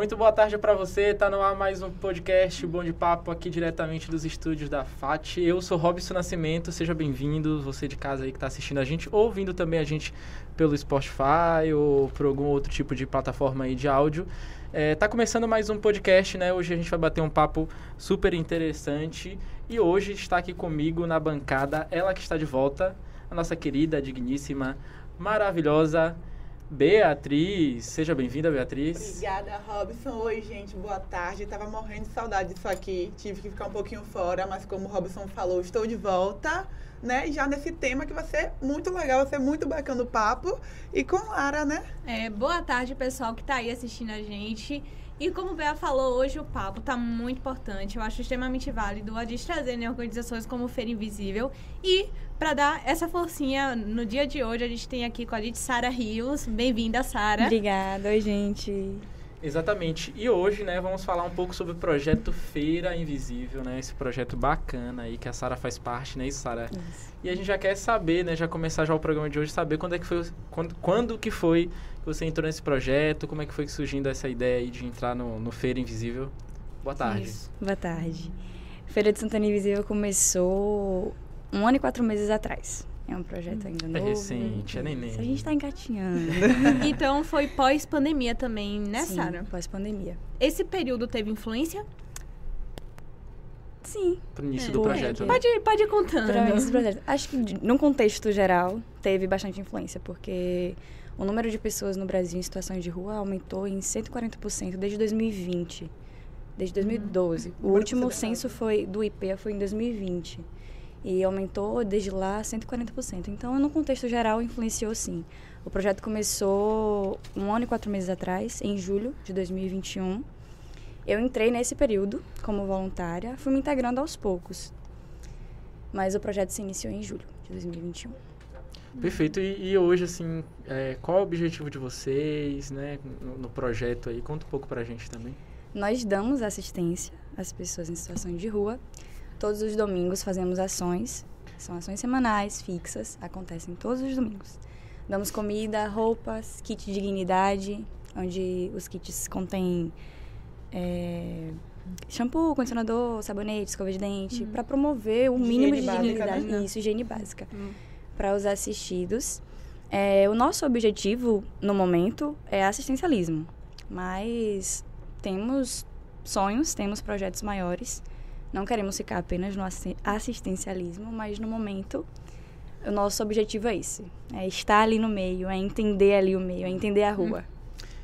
Muito boa tarde para você. Tá no ar mais um podcast Bom de Papo aqui diretamente dos estúdios da FAT. Eu sou Robson Nascimento, seja bem-vindo. Você de casa aí que está assistindo a gente, ou ouvindo também a gente pelo Spotify ou por algum outro tipo de plataforma aí de áudio. É, tá começando mais um podcast, né? Hoje a gente vai bater um papo super interessante. E hoje está aqui comigo na bancada ela que está de volta, a nossa querida, digníssima, maravilhosa Beatriz. Seja bem-vinda, Beatriz. Obrigada, Robson. Oi, gente, boa tarde. Tava morrendo de saudade disso aqui. Tive que ficar um pouquinho fora, mas como o Robson falou, estou de volta, né? Já nesse tema que vai ser muito legal, vai ser muito bacana o papo. E com Lara, né? É, boa tarde, pessoal que tá aí assistindo a gente. E como o Bea falou, hoje o papo tá muito importante. Eu acho extremamente válido a gente trazer né, organizações como Feira Invisível. E para dar essa forcinha no dia de hoje, a gente tem aqui com a gente Sara Rios. Bem-vinda, Sara. Obrigada, oi, gente. Exatamente. E hoje, né, vamos falar um pouco sobre o projeto Feira Invisível, né? Esse projeto bacana aí que a Sara faz parte, né, Sara? E a gente já quer saber, né, já começar já o programa de hoje, saber quando é que foi, quando, quando que foi que você entrou nesse projeto, como é que foi surgindo essa ideia aí de entrar no, no Feira Invisível. Boa tarde. Isso. Boa tarde. Feira de Santana Invisível começou um ano e quatro meses atrás. É um projeto ainda é novo. É recente, é neném. A gente está engatinhando. então foi pós-pandemia também, né, Sara? pós-pandemia. Esse período teve influência? Sim. Pro início é. do projeto. Né? Pode, pode ir contando. Para início do projeto. Acho que, num contexto geral, teve bastante influência, porque o número de pessoas no Brasil em situações de rua aumentou em 140% desde 2020. Desde 2012. Hum, o último censo foi do IPEA foi em 2020. E aumentou desde lá 140%. Então, no contexto geral, influenciou sim. O projeto começou um ano e quatro meses atrás, em julho de 2021. Eu entrei nesse período como voluntária, fui me integrando aos poucos. Mas o projeto se iniciou em julho de 2021. Perfeito. E, e hoje, assim, é, qual é o objetivo de vocês, né, no, no, projeto aí? Conta um pouco pra gente também. Nós damos assistência às pessoas em situação de rua Todos os domingos fazemos ações, são ações semanais, fixas, acontecem todos os domingos. Damos comida, roupas, kit de dignidade, onde os kits contêm é, shampoo, condicionador, sabonete, escova de dente, uhum. para promover o mínimo de dignidade, né? isso, higiene básica, uhum. para os assistidos. É, o nosso objetivo, no momento, é assistencialismo, mas temos sonhos, temos projetos maiores não queremos ficar apenas no assistencialismo, mas no momento o nosso objetivo é esse: é estar ali no meio, é entender ali o meio, é entender a rua.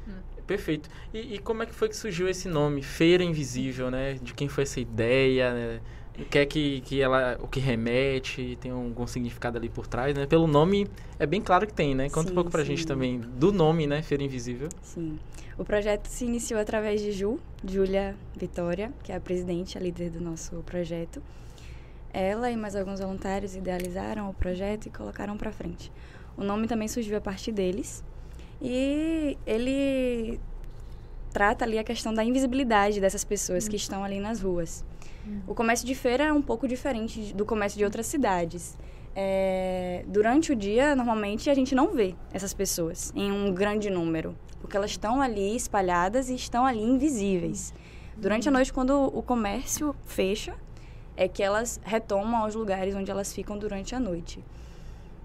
Hum. Perfeito. E, e, como é que foi que surgiu esse nome, Feira Invisível, né? De quem foi essa ideia, né? O que é que, que ela, o que remete, tem algum significado ali por trás, né? Pelo nome é bem claro que tem, né? Conta sim, um pouco pra sim. gente também do nome, né? Feira Invisível. Sim. O projeto se iniciou através de Ju, Júlia Vitória, que é a presidente, a líder do nosso projeto. Ela e mais alguns voluntários idealizaram o projeto e colocaram para frente. O nome também surgiu a partir deles. E ele trata ali a questão da invisibilidade dessas pessoas uhum. que estão ali nas ruas. O comércio de feira é um pouco diferente do comércio de outras cidades. É, durante o dia, normalmente, a gente não vê essas pessoas em um grande número porque elas estão ali espalhadas e estão ali invisíveis. Durante a noite, quando o comércio fecha, é que elas retomam aos lugares onde elas ficam durante a noite.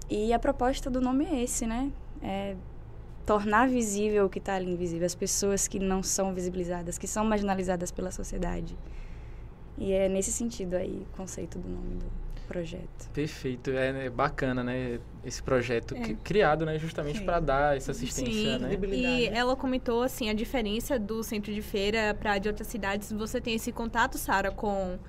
E a proposta do nome é esse, né? É tornar visível o que está ali invisível, as pessoas que não são visibilizadas, que são marginalizadas pela sociedade. E é nesse sentido aí o conceito do nome do, projeto. Perfeito, é, é bacana, né? Esse projeto é. criado, né, justamente para dar essa assistência, Sim. né? E ela comentou assim a diferença do centro de feira para de outras cidades. Você tem esse contato, Sara, com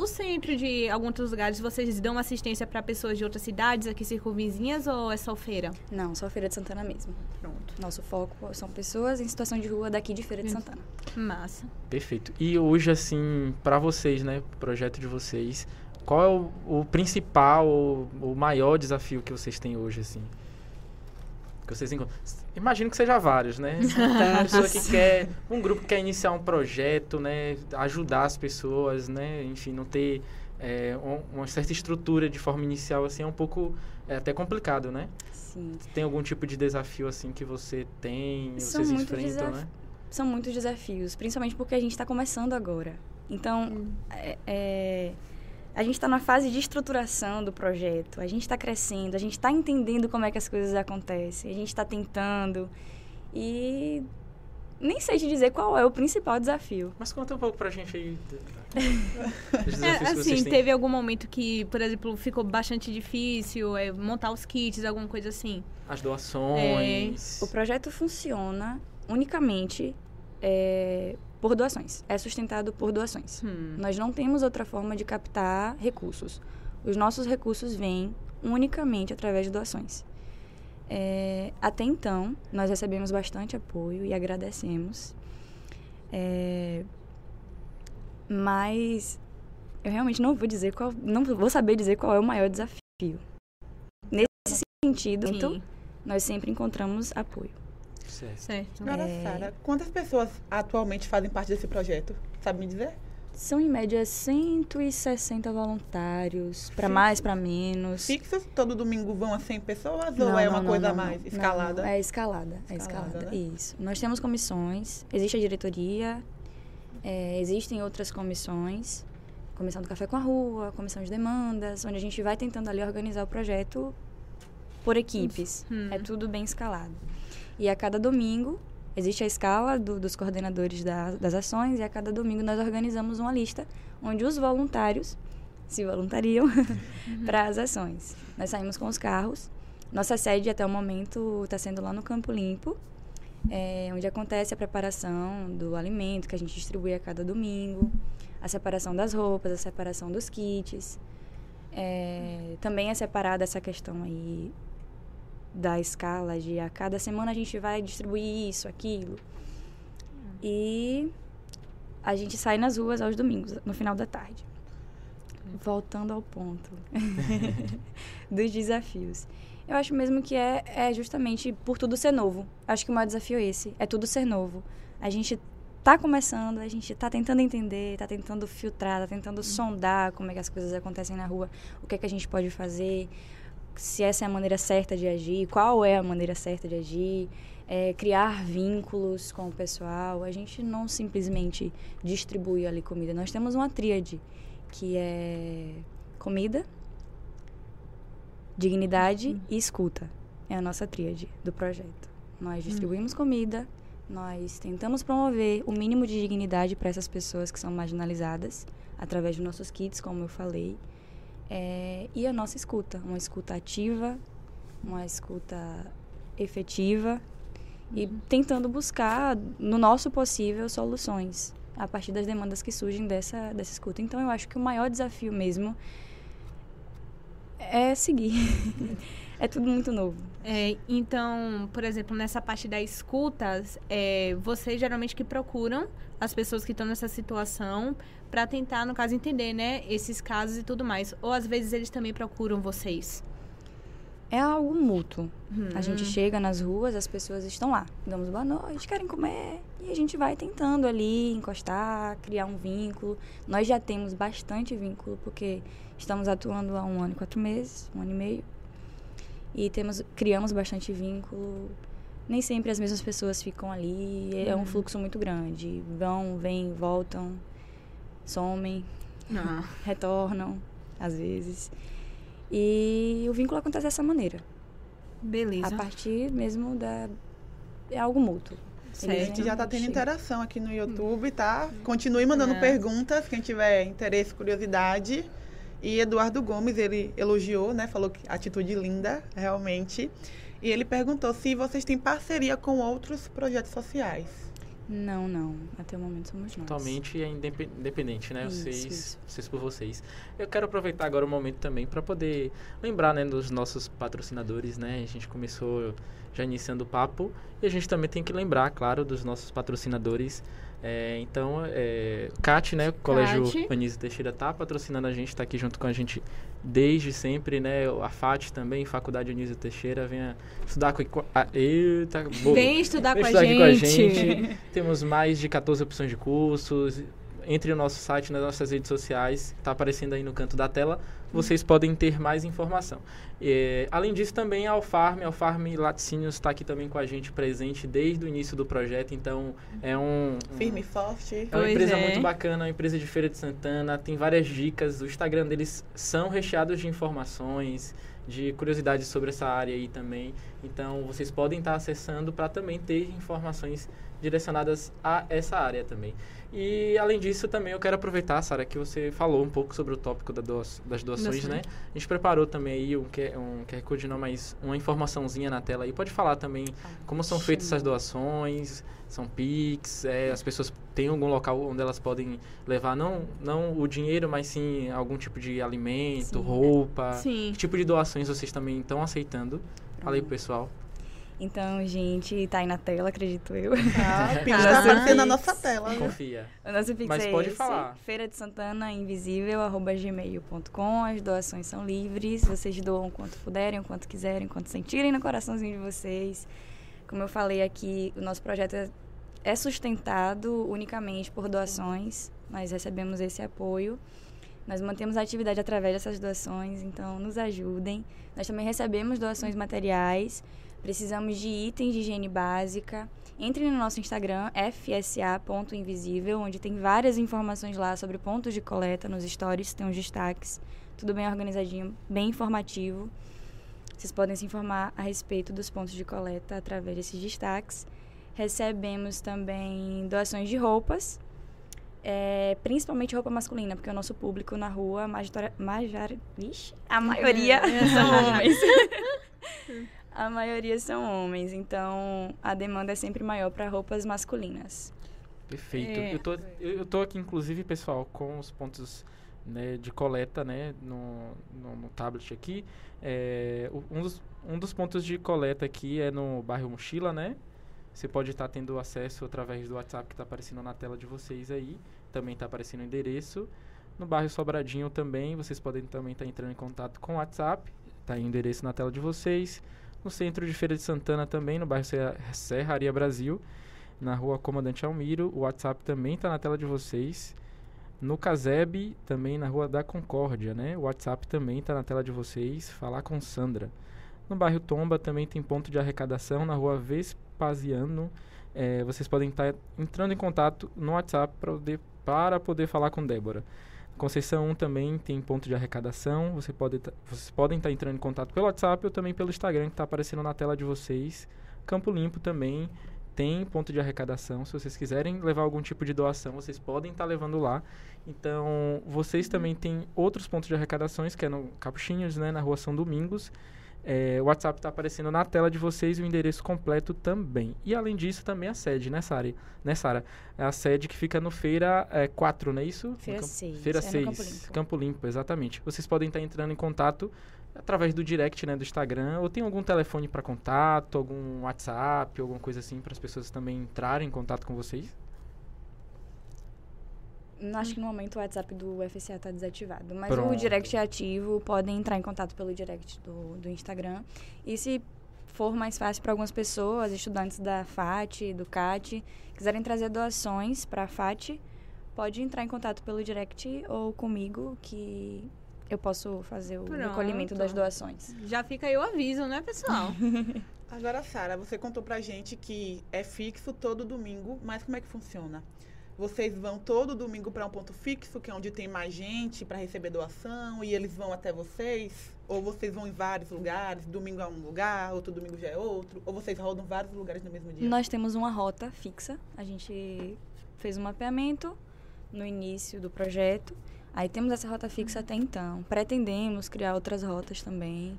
o centro de alguns outros lugares, vocês dão assistência para pessoas de outras cidades aqui circunvizinhas ou é só feira? Não, só feira de Santana mesmo. Pronto. Nosso foco são pessoas em situação de rua daqui de Feira de Santana. Massa. Perfeito. E hoje, assim, para vocês, né, projeto de vocês, qual é o, o principal, o, o, maior desafio que vocês têm hoje, assim? Que vocês encontram? Imagino que seja vários, né? Uma pessoa que quer, um grupo que quer iniciar um projeto, né? Ajudar as pessoas, né? Enfim, não ter é, uma certa estrutura de forma inicial, assim, é um pouco, é até complicado, né? Sim. Tem algum tipo de desafio, assim, que você tem, São vocês enfrentam, né? são muitos desafios, principalmente porque a gente está começando agora. Então, Hum. é, é, a gente está na fase de estruturação do projeto, a gente está crescendo, a gente está entendendo como é que as coisas acontecem, a gente está tentando e nem sei te dizer qual é o principal desafio. Mas conta um pouco pra gente aí. É, desafios que vocês assim, têm. teve algum momento que, por exemplo, ficou bastante difícil é, montar os kits, alguma coisa assim? As doações. O projeto funciona unicamente é, por doações, é sustentado por doações. Hum. Nós não temos outra forma de captar recursos. Os nossos recursos vêm unicamente através de doações. É, até então, nós recebemos bastante apoio e agradecemos. É, mas eu realmente não vou dizer qual, não vou saber dizer qual é o maior desafio. Nesse sentido, nós sempre encontramos apoio. Certo. certo. Agora, É. Sara, quantas pessoas atualmente fazem parte desse projeto? Sabe me dizer? São em média 160 voluntários, para mais, para menos. Fixos? Todo domingo vão a 100 pessoas? ou Não, é não, uma não, coisa não, a mais? não. escalada? Não, é escalada, é Escalada, escalada. né? Isso. Nós temos comissões, existe a diretoria, é, existem outras comissões, comissão do café com a rua, comissão de demandas, onde a gente vai tentando ali organizar o projeto por equipes. Hum. É tudo bem escalado. E a cada domingo existe a escala do- dos coordenadores da- das ações e a cada domingo nós organizamos uma lista onde os voluntários se voluntariam para as ações. Nós saímos com os carros. Nossa sede até o momento está sendo lá no Campo Limpo, é, onde acontece a preparação do alimento que a gente distribui a cada domingo, a separação das roupas, a separação dos kits. É, também é separada essa questão aí da escala de a cada semana a gente vai distribuir isso, aquilo. E a gente sai nas ruas aos domingos, no final da tarde. Voltando ao ponto dos desafios. Eu acho mesmo que é, é justamente por tudo ser novo. Acho que o maior desafio é esse, é tudo ser novo. A gente tá começando, a gente tá tentando entender, tá tentando filtrar, tá tentando sondar como é que as coisas acontecem na rua, o que é que a gente pode fazer, se essa é a maneira certa de agir, qual é a maneira certa de agir, é, criar vínculos com o pessoal. A gente não simplesmente distribui ali comida. Nós temos uma tríade que é comida, dignidade e escuta. É a nossa tríade do projeto. Nós distribuímos comida, nós tentamos promover o mínimo de dignidade para essas pessoas que são marginalizadas através dos nossos kits, como eu falei. É, e a nossa escuta, uma escuta ativa, uma escuta efetiva e tentando buscar, no nosso possível, soluções a partir das demandas que surgem dessa, dessa escuta. Então, eu acho que o maior desafio mesmo é seguir. é tudo muito novo. É, então, por exemplo, nessa parte da escuta, é, vocês geralmente que procuram as pessoas que estão nessa situação para tentar, no caso, entender, né, esses casos e tudo mais. Ou às vezes eles também procuram vocês. É algo mútuo. A Hum. gente chega nas ruas, as pessoas estão lá. Damos boa noite, querem comer. E a gente vai tentando ali encostar, criar um vínculo. Nós já temos bastante vínculo, porque estamos atuando há um ano e quatro meses, um ano e meio. E temos, criamos bastante vínculo. Nem sempre as mesmas pessoas ficam ali. É um fluxo muito grande. Vão, vêm, voltam, somem Ah. retornam, às vezes. E o vínculo acontece dessa maneira. Beleza. A partir mesmo da. É algo mútuo. A Certo. gente já tá tendo interação aqui no YouTube, tá? Continue mandando É. perguntas, quem tiver interesse, curiosidade. E Eduardo Gomes, ele elogiou, né? Falou que atitude linda, realmente. E ele perguntou se vocês têm parceria com outros projetos sociais. Não, não. Até o momento somos nós. Totalmente é indepe- independente, né? Isso, vocês, isso. vocês por vocês. Eu quero aproveitar agora o momento também para poder lembrar, né, dos nossos patrocinadores, né? A gente começou já iniciando o papo e a gente também tem que lembrar, claro, dos nossos patrocinadores. É, então, é, CAT, né, o Colégio. Anísio Teixeira tá patrocinando a gente, está aqui junto com a gente desde sempre, né? A FAT também, Faculdade Anísio Teixeira, venha estudar com a, eita, boa. Vem estudar, Vem com, estudar a com a gente. Temos mais de 14 opções de cursos. entre no nosso site, nas nossas redes sociais, está aparecendo aí no canto da tela, vocês podem ter mais informação. É, além disso, também a Alfarm, a Alfarm Laticínios está aqui também com a gente presente desde o início do projeto, então é um... um Firme e forte. é uma Pois empresa é. muito bacana, uma empresa de Feira de Santana, tem várias dicas, o Instagram deles são recheados de informações, de curiosidades sobre essa área aí também. Então, vocês podem estar acessando para também ter informações direcionadas a essa área também. E, além disso, também eu quero aproveitar, Sara, que você falou um pouco sobre o tópico da das doações, né? A gente preparou também aí um, um QR Code, não, mas uma informaçãozinha na tela aí. Pode falar também como são feitas essas doações, são PIX, é, as pessoas têm algum local onde elas podem levar não, não o dinheiro, mas sim algum tipo de alimento, Sim. roupa. Sim. Que tipo de doações vocês também estão aceitando? Fala aí pessoal. Então, gente, tá aí na tela, acredito eu. Tá, o Pix Ah, tá aparecendo na nossa tela. viu? Confia. O nosso Pix Mas é pode esse, falar. Feira de Santana Invisível, arroba gmail.com. As doações são livres. Vocês doam quanto puderem, o quanto quiserem, quanto sentirem no coraçãozinho de vocês. Como eu falei aqui, o nosso projeto é- é sustentado unicamente por doações. Nós recebemos esse apoio. Nós mantemos a atividade através dessas doações, então nos ajudem. Nós também recebemos doações materiais. Precisamos de itens de higiene básica. Entre no nosso Instagram, fsa.invisível, onde tem várias informações lá sobre pontos de coleta nos stories, tem os destaques. Tudo bem organizadinho, bem informativo. Vocês podem se informar a respeito dos pontos de coleta através desses destaques. Recebemos também doações de roupas, é, principalmente roupa masculina, porque o nosso público na rua, major, vixe, a maioria são homens. a maioria são homens, então a demanda é sempre maior para roupas masculinas. Perfeito. É. Eu, tô, eu, eu tô aqui, inclusive, pessoal, com os pontos né, de coleta né, no, no, no tablet aqui. É, um, dos, um dos pontos de coleta aqui é no bairro Mochila, né? Você pode estar tendo acesso através do WhatsApp que está aparecendo na tela de vocês aí. Também está aparecendo o endereço. No bairro Sobradinho também, vocês podem também estar entrando em contato com o WhatsApp. Está aí o endereço na tela de vocês. No centro de Feira de Santana também, no bairro Serra- Serraria Brasil na rua Comandante Almiro. O WhatsApp também está na tela de vocês. No Caseb, também na rua da Concórdia, né? O WhatsApp também está na tela de vocês. Falar com Sandra. No bairro Tomba também tem ponto de arrecadação na rua Vespasiano. É, vocês podem estar entrando em contato no WhatsApp pra poder, para poder falar com Débora. Conceição 1 também tem ponto de arrecadação. Você pode tá- vocês podem estar entrando em contato pelo WhatsApp ou também pelo Instagram que está aparecendo na tela de vocês. Campo Limpo também tem ponto de arrecadação. Se vocês quiserem levar algum tipo de doação, vocês podem estar levando lá. Então, vocês também têm outros pontos de arrecadações, que é no Capuchinhos, né, na rua São Domingos. É, o WhatsApp está aparecendo na tela de vocês e o endereço completo também. E além disso, também a sede, né, Sara? Né, Sara? É a sede que fica no Feira é, 4, não é isso? Feira Campo- 6, Feira é no 6. Campo Limpo. Campo Limpo, exatamente. Vocês podem estar entrando em contato através do direct, né, do Instagram, ou tem algum telefone para contato, algum WhatsApp, alguma coisa assim para as pessoas também entrarem em contato com vocês? Não, Acho que no momento o WhatsApp do FCA está desativado. Mas Pronto. o direct é ativo, podem entrar em contato pelo direct do, do Instagram. E se for mais fácil para algumas pessoas, estudantes da FAT, do CAT, quiserem trazer doações para a FAT, pode entrar em contato pelo direct ou comigo, que eu posso fazer o Pronto. recolhimento das doações. Já fica aí o aviso, né, pessoal? Agora, Sara, você contou pra gente que é fixo todo domingo, mas como é que funciona? Vocês vão todo domingo para um ponto fixo, que é onde tem mais gente para receber doação, e eles vão até vocês? Ou vocês vão em vários lugares, domingo é um lugar, outro domingo já é outro? Ou vocês rodam vários lugares no mesmo dia? Nós temos uma rota fixa. A gente fez um mapeamento no início do projeto. Aí temos essa rota fixa até então. Pretendemos criar outras rotas também.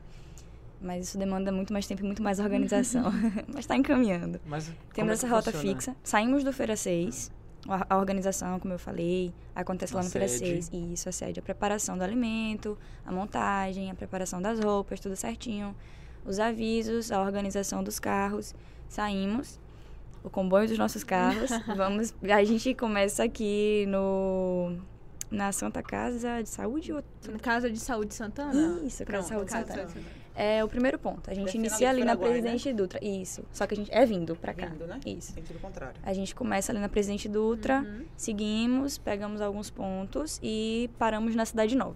Mas isso demanda muito mais tempo e muito mais organização. mas está encaminhando. Mas Temos é essa rota funciona? fixa. Saímos do Feira 6. A organização, como eu falei, acontece lá A no Feira sede. 6. E isso, a sede, a preparação do alimento, a montagem, a preparação das roupas, tudo certinho. Os avisos, a organização dos carros. Saímos, o comboio dos nossos carros. Vamos, a gente começa aqui no na Santa Casa de Saúde ou... Casa de Saúde Santana? Isso, Casa Pronto, de Saúde Casa Santana. Saúde Santana. É o primeiro ponto. A gente Descendo inicia ali na Paraguai, Presidente Dutra. Isso. Só que a gente é vindo pra cá. Vindo, né? Isso. Sentido contrário. A gente começa ali na Presidente Dutra, Uhum. seguimos, pegamos alguns pontos e paramos na Cidade Nova.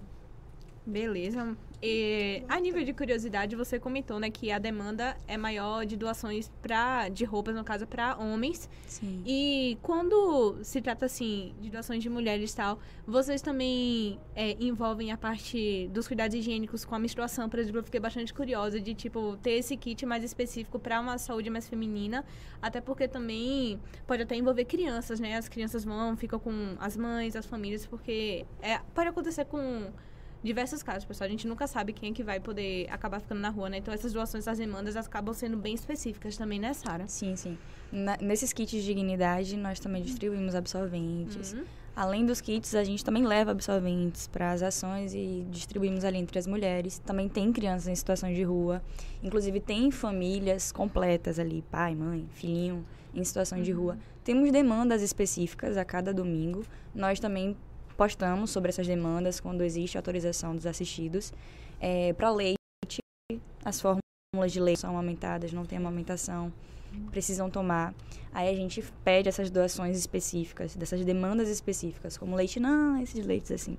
Beleza. E, a nível de curiosidade, você comentou, né, que a demanda é maior de doações pra, de roupas, no caso, para homens. Sim. E quando se trata, assim, de doações de mulheres e tal, vocês também é, envolvem a parte dos cuidados higiênicos com a menstruação, por exemplo, eu fiquei bastante curiosa de, tipo, ter esse kit mais específico para uma saúde mais feminina, até porque também pode até envolver crianças, né? As crianças vão, ficam com as mães, as famílias, porque é, pode acontecer com diversos casos, pessoal. A gente nunca sabe quem é que vai poder acabar ficando na rua, né? Então essas doações, as demandas acabam sendo bem específicas também, né, Sara? Sim, sim. Na- nesses kits de dignidade, nós também distribuímos absorventes. Uhum. Além dos kits, a gente também leva absorventes para as ações e distribuímos ali entre as mulheres. Também tem crianças em situações de rua. Inclusive, tem famílias completas ali, pai, mãe, filhinho, em situação de rua. Temos demandas específicas a cada domingo. Nós também postamos sobre essas demandas quando existe autorização dos assistidos. para leite, as fórmulas de leite são amamentadas, não tem amamentação, precisam tomar. Aí a gente pede essas doações específicas, dessas demandas específicas, como leite não, esses leites assim.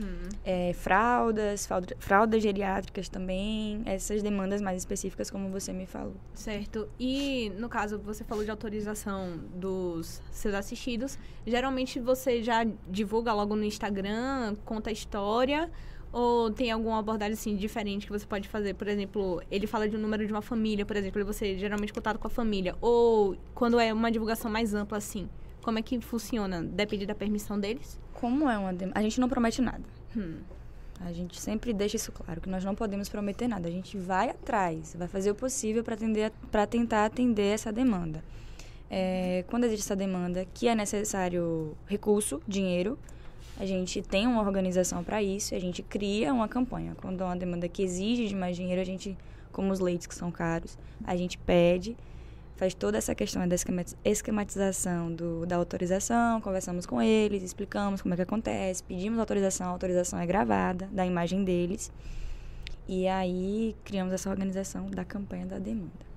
Hum. É, fraldas, fralda- fraldas geriátricas também, essas demandas mais específicas, como você me falou. Certo. E, no caso, você falou de autorização dos seus assistidos. Geralmente você já divulga logo no Instagram, conta a história? Ou tem alguma abordagem, assim, diferente que você pode fazer? Por exemplo, ele fala de um número de uma família, por exemplo, e você geralmente contato com a família. Ou quando é uma divulgação mais ampla, assim, como é que funciona? Depende da permissão deles? Como é uma demanda? A gente não promete nada. Hum. A gente sempre deixa isso claro, que nós não podemos prometer nada. A gente vai atrás, vai fazer o possível para tentar atender essa demanda. É, quando existe essa demanda, que é necessário recurso, dinheiro, a gente tem uma organização para isso e a gente cria uma campanha. Quando é uma demanda que exige de mais dinheiro, a gente, como os leites que são caros, a gente pede, faz toda essa questão da esquema- esquematização do, da autorização, conversamos com eles, explicamos como é que acontece, pedimos autorização, a autorização é gravada da imagem deles. E aí criamos essa organização da campanha da demanda.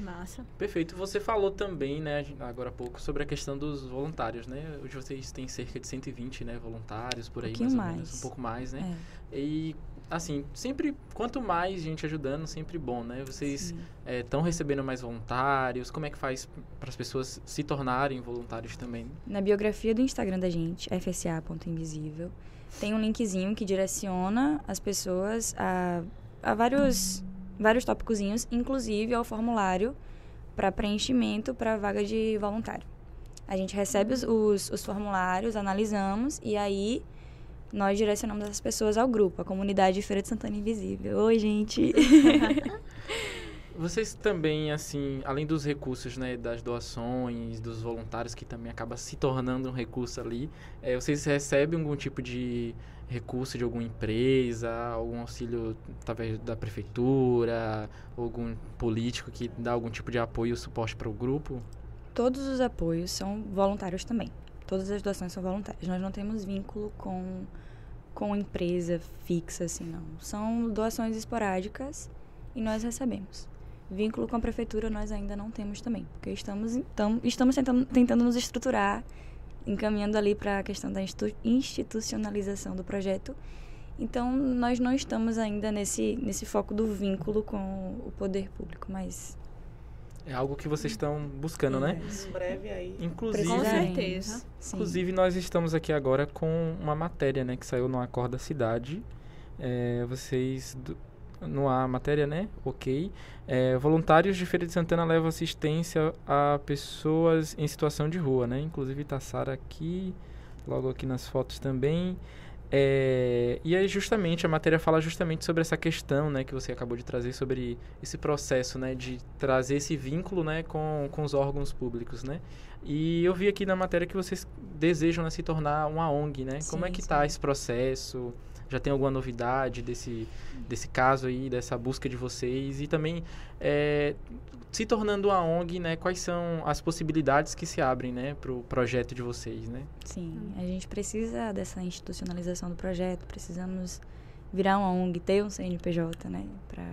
Massa. Perfeito. Você falou também, né, agora há pouco, sobre a questão dos voluntários, né? Hoje vocês têm cerca de 120, né, voluntários por aí, pouquinho mais ou menos, mais. um pouco mais, né? É, E assim, sempre quanto mais gente ajudando, sempre bom, né? Vocês estão recebendo mais voluntários? Como é que faz para as pessoas se tornarem voluntários também? Na biografia do Instagram da gente, fsa.invisível, tem um linkzinho que direciona as pessoas a, a vários, vários tópicozinhos, inclusive ao formulário para preenchimento para vaga de voluntário. A gente recebe os, os, os formulários, analisamos e aí nós direcionamos as pessoas ao grupo, a comunidade Feira de Santana Invisível. Oi, gente! Vocês também, assim, além dos recursos, né, das doações, dos voluntários, que também acaba se tornando um recurso ali, eh, vocês recebem algum tipo de recurso de alguma empresa, algum auxílio, talvez, da prefeitura, algum político que dá algum tipo de apoio ou suporte para o grupo? Todos os apoios são voluntários também. Todas as doações são voluntárias. Nós não temos vínculo com, com empresa fixa, assim, não. São doações esporádicas e nós recebemos. Vínculo com a prefeitura nós ainda não temos também, porque estamos, então, estamos tentando, tentando nos estruturar, encaminhando ali para a questão da institu- institucionalização do projeto. Então, nós não estamos ainda nesse, nesse foco do vínculo com o poder público, mas É algo que vocês estão buscando, né? Em breve aí. Inclusive, Com certeza. Sim. Inclusive, nós estamos aqui agora com uma matéria, né, que saiu no Acorda Cidade. É, vocês, do- no a matéria, né, ok. É, voluntários de Feira de Santana levam assistência a pessoas em situação de rua, né. Inclusive, tá Sara aqui, logo aqui nas fotos também. É, e aí, justamente, a matéria fala justamente sobre essa questão, né, que você acabou de trazer, sobre esse processo, né, de trazer esse vínculo, né, com, com os órgãos públicos, né. E eu vi aqui na matéria que vocês desejam né, se tornar uma ONG, né? Como é Sim, que sim. tá esse processo? já tem alguma novidade desse, desse caso aí, dessa busca de vocês? E também, é, se tornando uma ONG, né, quais são as possibilidades que se abrem né, para o projeto de vocês? Né? Sim, a gente precisa dessa institucionalização do projeto, precisamos virar uma ONG, ter um CNPJ, né, para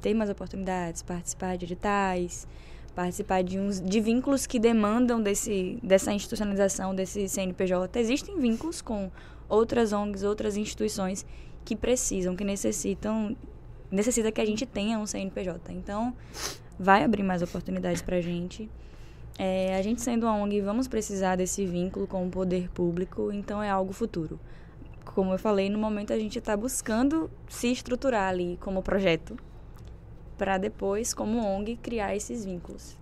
ter mais oportunidades, participar de editais, participar de uns de vínculos que demandam desse dessa institucionalização desse CNPJ. Existem vínculos com outras ONGs, outras instituições que precisam, que necessitam necessita que a gente tenha um CNPJ. Então, vai abrir mais oportunidades para a gente. É, a gente sendo uma ONG, vamos precisar desse vínculo com o poder público, então é algo futuro. Como eu falei, no momento a gente está buscando se estruturar ali como projeto, para depois, como ONG, criar esses vínculos.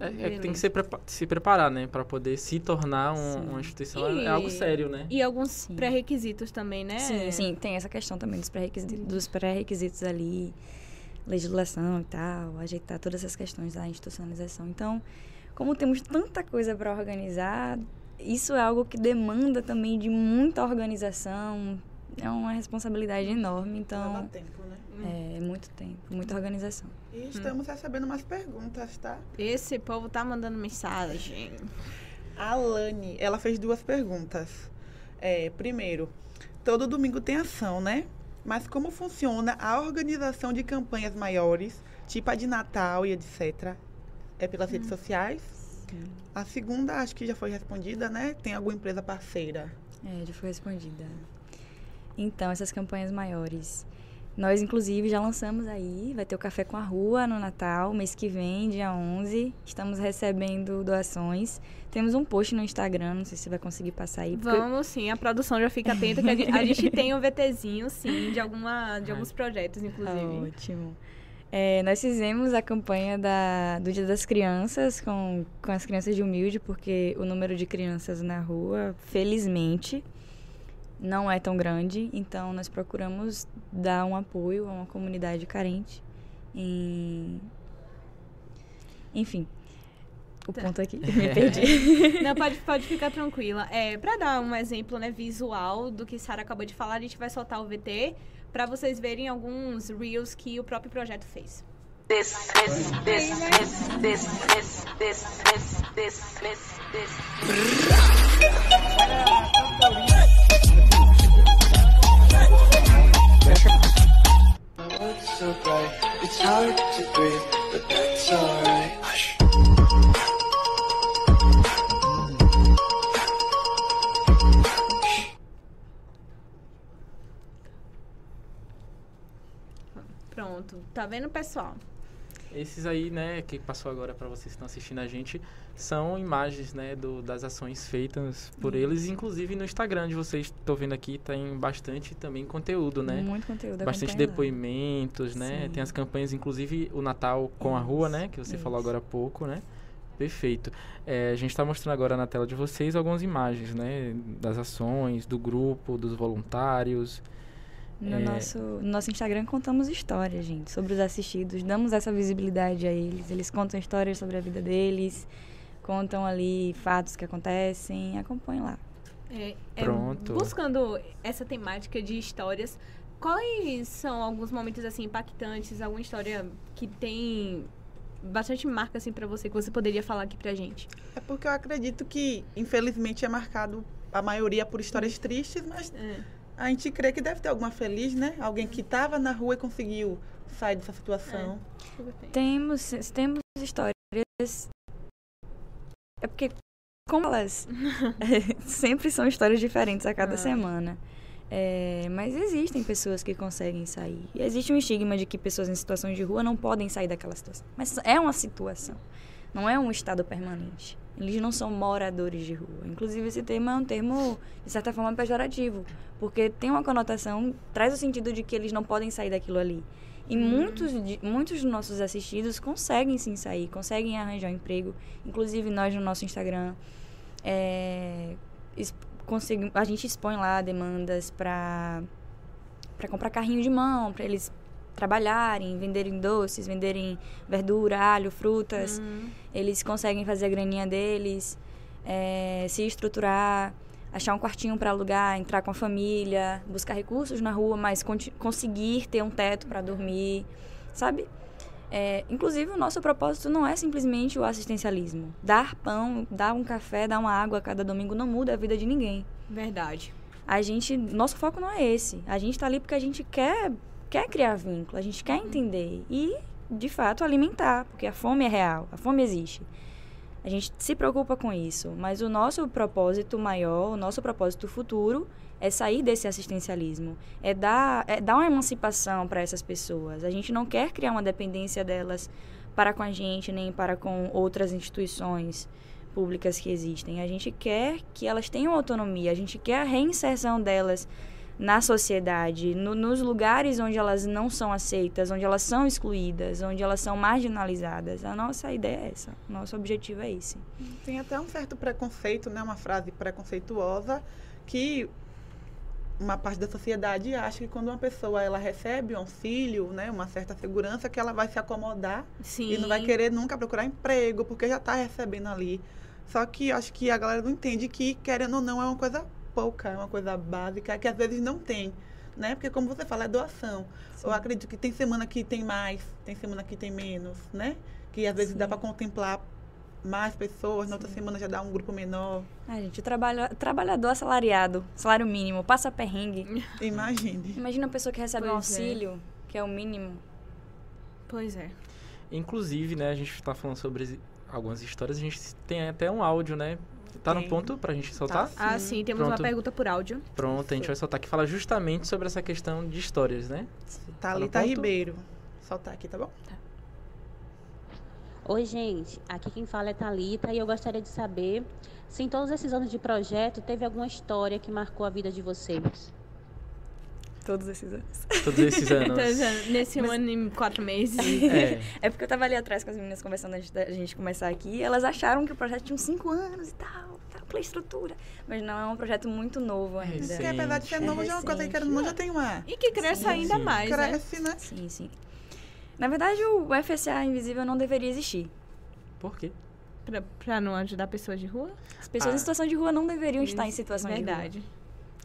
É, é que tem que se, prepa se preparar, né? Para poder se tornar um, uma instituição. E, é algo sério, né? E alguns pré-requisitos também, né? Sim, sim. Tem essa questão também dos pré-requisitos pré ali, legislação e tal, ajeitar todas essas questões da institucionalização. Então, como temos tanta coisa para organizar, isso é algo que demanda também de muita organização, é uma responsabilidade enorme, então... Leva tempo, né? É, é muito tempo, muita organização. E estamos hum. recebendo umas perguntas, tá? Esse povo tá mandando mensagem. A Lani, ela fez duas perguntas. É, primeiro, todo domingo tem ação, né? Mas como funciona a organização de campanhas maiores, tipo a de Natal e etc? É pelas hum. redes sociais? Sim. A segunda, acho que já foi respondida, né? Tem alguma empresa parceira? É, já foi respondida. Então, essas campanhas maiores. Nós, inclusive, já lançamos aí, vai ter o Café com a Rua no Natal, mês que vem, dia 11. Estamos recebendo doações. Temos um post no Instagram, não sei se você vai conseguir passar aí. Porque... Vamos sim, a produção já fica atenta, que a gente, a gente tem um VTzinho, sim, de, alguma, de alguns projetos, inclusive. Ótimo. É, nós fizemos a campanha da, do Dia das Crianças com, com as crianças de humilde, porque o número de crianças na rua, felizmente, não é tão grande, então nós procuramos dar um apoio a uma comunidade carente. Enfim, o ponto aqui, me perdi. Não, pode, pode ficar tranquila. É, para dar um exemplo né, visual do que Sara acabou de falar, a gente vai soltar o VT para vocês verem alguns reels que o próprio projeto fez. This is this is this is this is this is this. Pronto, tá vendo, pessoal? Esses aí, né, que passou agora para vocês que estão assistindo a gente, são imagens, né, do, das ações feitas por Isso. eles, inclusive no Instagram de vocês, estou vendo aqui, tem bastante também conteúdo, né? Muito conteúdo. Bastante depoimentos, lá. né? Sim. Tem as campanhas, inclusive o Natal com Isso. a rua, né, que você Isso. falou agora há pouco, né? Perfeito. É, a gente está mostrando agora na tela de vocês algumas imagens, né, das ações, do grupo, dos voluntários. No, é... nosso, no nosso Instagram contamos histórias, gente, sobre os assistidos, damos essa visibilidade a eles. Eles contam histórias sobre a vida deles, contam ali fatos que acontecem, acompanhem lá. É, é, Pronto. Buscando essa temática de histórias, quais são alguns momentos assim impactantes, alguma história que tem bastante marca assim para você que você poderia falar aqui pra gente? É porque eu acredito que infelizmente é marcado a maioria por histórias tristes, mas é a gente crê que deve ter alguma feliz, né? Alguém que estava na rua e conseguiu sair dessa situação. É. Temos, temos histórias. É porque, como elas sempre são histórias diferentes a cada ah. semana. É, mas existem pessoas que conseguem sair. E existe um estigma de que pessoas em situações de rua não podem sair daquela situação. Mas é uma situação, não é um estado permanente. Eles não são moradores de rua. Inclusive, esse termo é um termo, de certa forma, pejorativo. Porque tem uma conotação, traz o sentido de que eles não podem sair daquilo ali. E muitos, muitos dos nossos assistidos conseguem sim sair, conseguem arranjar um emprego. Inclusive, nós no nosso Instagram, é, a gente expõe lá demandas para comprar carrinho de mão, para eles trabalharem, venderem doces, venderem verdura, alho, frutas. Uhum. Eles conseguem fazer a graninha deles, é, se estruturar. Achar um quartinho para alugar, entrar com a família, buscar recursos na rua, mas conseguir ter um teto para dormir, sabe? É, inclusive, o nosso propósito não é simplesmente o assistencialismo. Dar pão, dar um café, dar uma água a cada domingo não muda a vida de ninguém. Verdade. A gente, nosso foco não é esse. A gente está ali porque a gente quer, quer criar vínculo, a gente quer entender e, de fato, alimentar, porque a fome é real, a fome existe. A gente se preocupa com isso, mas o nosso propósito maior, o nosso propósito futuro é sair desse assistencialismo, é dar, é dar uma emancipação para essas pessoas. A gente não quer criar uma dependência delas para com a gente, nem para com outras instituições públicas que existem. A gente quer que elas tenham autonomia, a gente quer a reinserção delas na sociedade, no, nos lugares onde elas não são aceitas, onde elas são excluídas, onde elas são marginalizadas. A nossa ideia é essa, nosso objetivo é esse. Tem até um certo preconceito, né, uma frase preconceituosa que uma parte da sociedade acha que quando uma pessoa ela recebe um auxílio, né, uma certa segurança, que ela vai se acomodar Sim. e não vai querer nunca procurar emprego porque já está recebendo ali. Só que acho que a galera não entende que querendo ou não é uma coisa pouca, é uma coisa básica que às vezes não tem, né? Porque como você fala, é doação. Sim. Eu acredito que tem semana que tem mais, tem semana que tem menos, né? Que às vezes Sim. dá para contemplar mais pessoas, Sim. na outra semana já dá um grupo menor. A gente, trabalha, trabalhador assalariado, salário mínimo, passa perrengue. Imagine. Imagina a pessoa que recebe pois um é. auxílio, é. que é o mínimo. Pois é. Inclusive, né, a gente está falando sobre algumas histórias, a gente tem até um áudio, né, Tá no ponto pra gente soltar? Tá, ah, sim. Temos Pronto. uma pergunta por áudio. Pronto, a gente vai soltar que fala justamente sobre essa questão de histórias, né? Thalita tá Ribeiro. Soltar aqui, tá bom? Tá. Oi, gente. Aqui quem fala é Thalita e eu gostaria de saber se em todos esses anos de projeto teve alguma história que marcou a vida de vocês. Todos esses anos. Todos esses anos. Nesse Mas... ano e quatro meses. É. é porque eu tava ali atrás com as meninas conversando antes da gente começar aqui e elas acharam que o projeto tinha uns cinco anos e tal, pela estrutura. Mas não, é um projeto muito novo ainda. Recente. Porque apesar de ser novo, é já é uma coisa que era, já tem uma... E que cresce sim, ainda sim. mais, né? Cresce, né? Sim, sim. Na verdade, o FSA Invisível não deveria existir. Por quê? Pra, pra não ajudar pessoas de rua? As pessoas ah. em situação de rua não deveriam Isso, estar em situação verdade. de rua.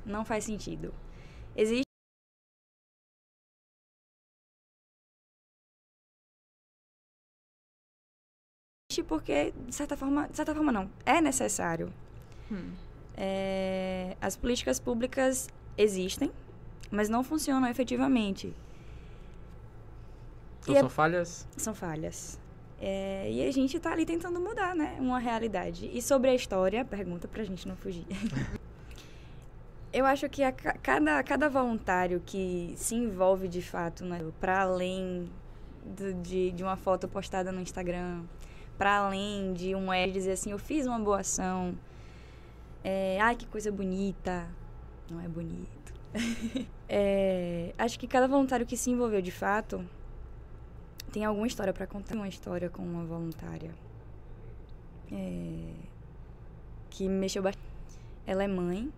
Não faz sentido. Existe porque, de certa forma, de certa forma não, é necessário. Hum. É, as políticas públicas existem, mas não funcionam efetivamente. Então são é, falhas? São falhas. É, e a gente está ali tentando mudar, né? Uma realidade. E sobre a história, pergunta pra gente não fugir. Eu acho que a, cada, cada voluntário que se envolve de fato, né, para além do, de, de uma foto postada no Instagram, para além de um é dizer assim, eu fiz uma boa ação, é, ai que coisa bonita, não é bonito. é, acho que cada voluntário que se envolveu de fato tem alguma história para contar. Uma história com uma voluntária é, que mexeu bastante. Ela é mãe,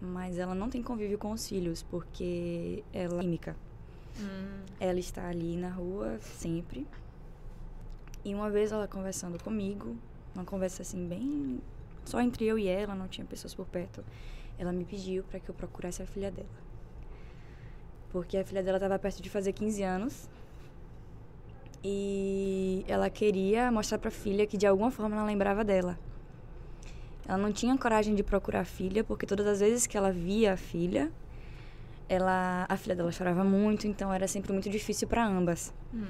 mas ela não tem convívio com os filhos porque ela é química. Hum. Ela está ali na rua sempre e uma vez ela conversando comigo, uma conversa assim bem só entre eu e ela, não tinha pessoas por perto. Ela me pediu para que eu procurasse a filha dela. Porque a filha dela estava perto de fazer 15 anos. E ela queria mostrar para a filha que de alguma forma ela lembrava dela. Ela não tinha coragem de procurar a filha, porque todas as vezes que ela via a filha, ela, a filha dela chorava muito, então era sempre muito difícil para ambas. Hum.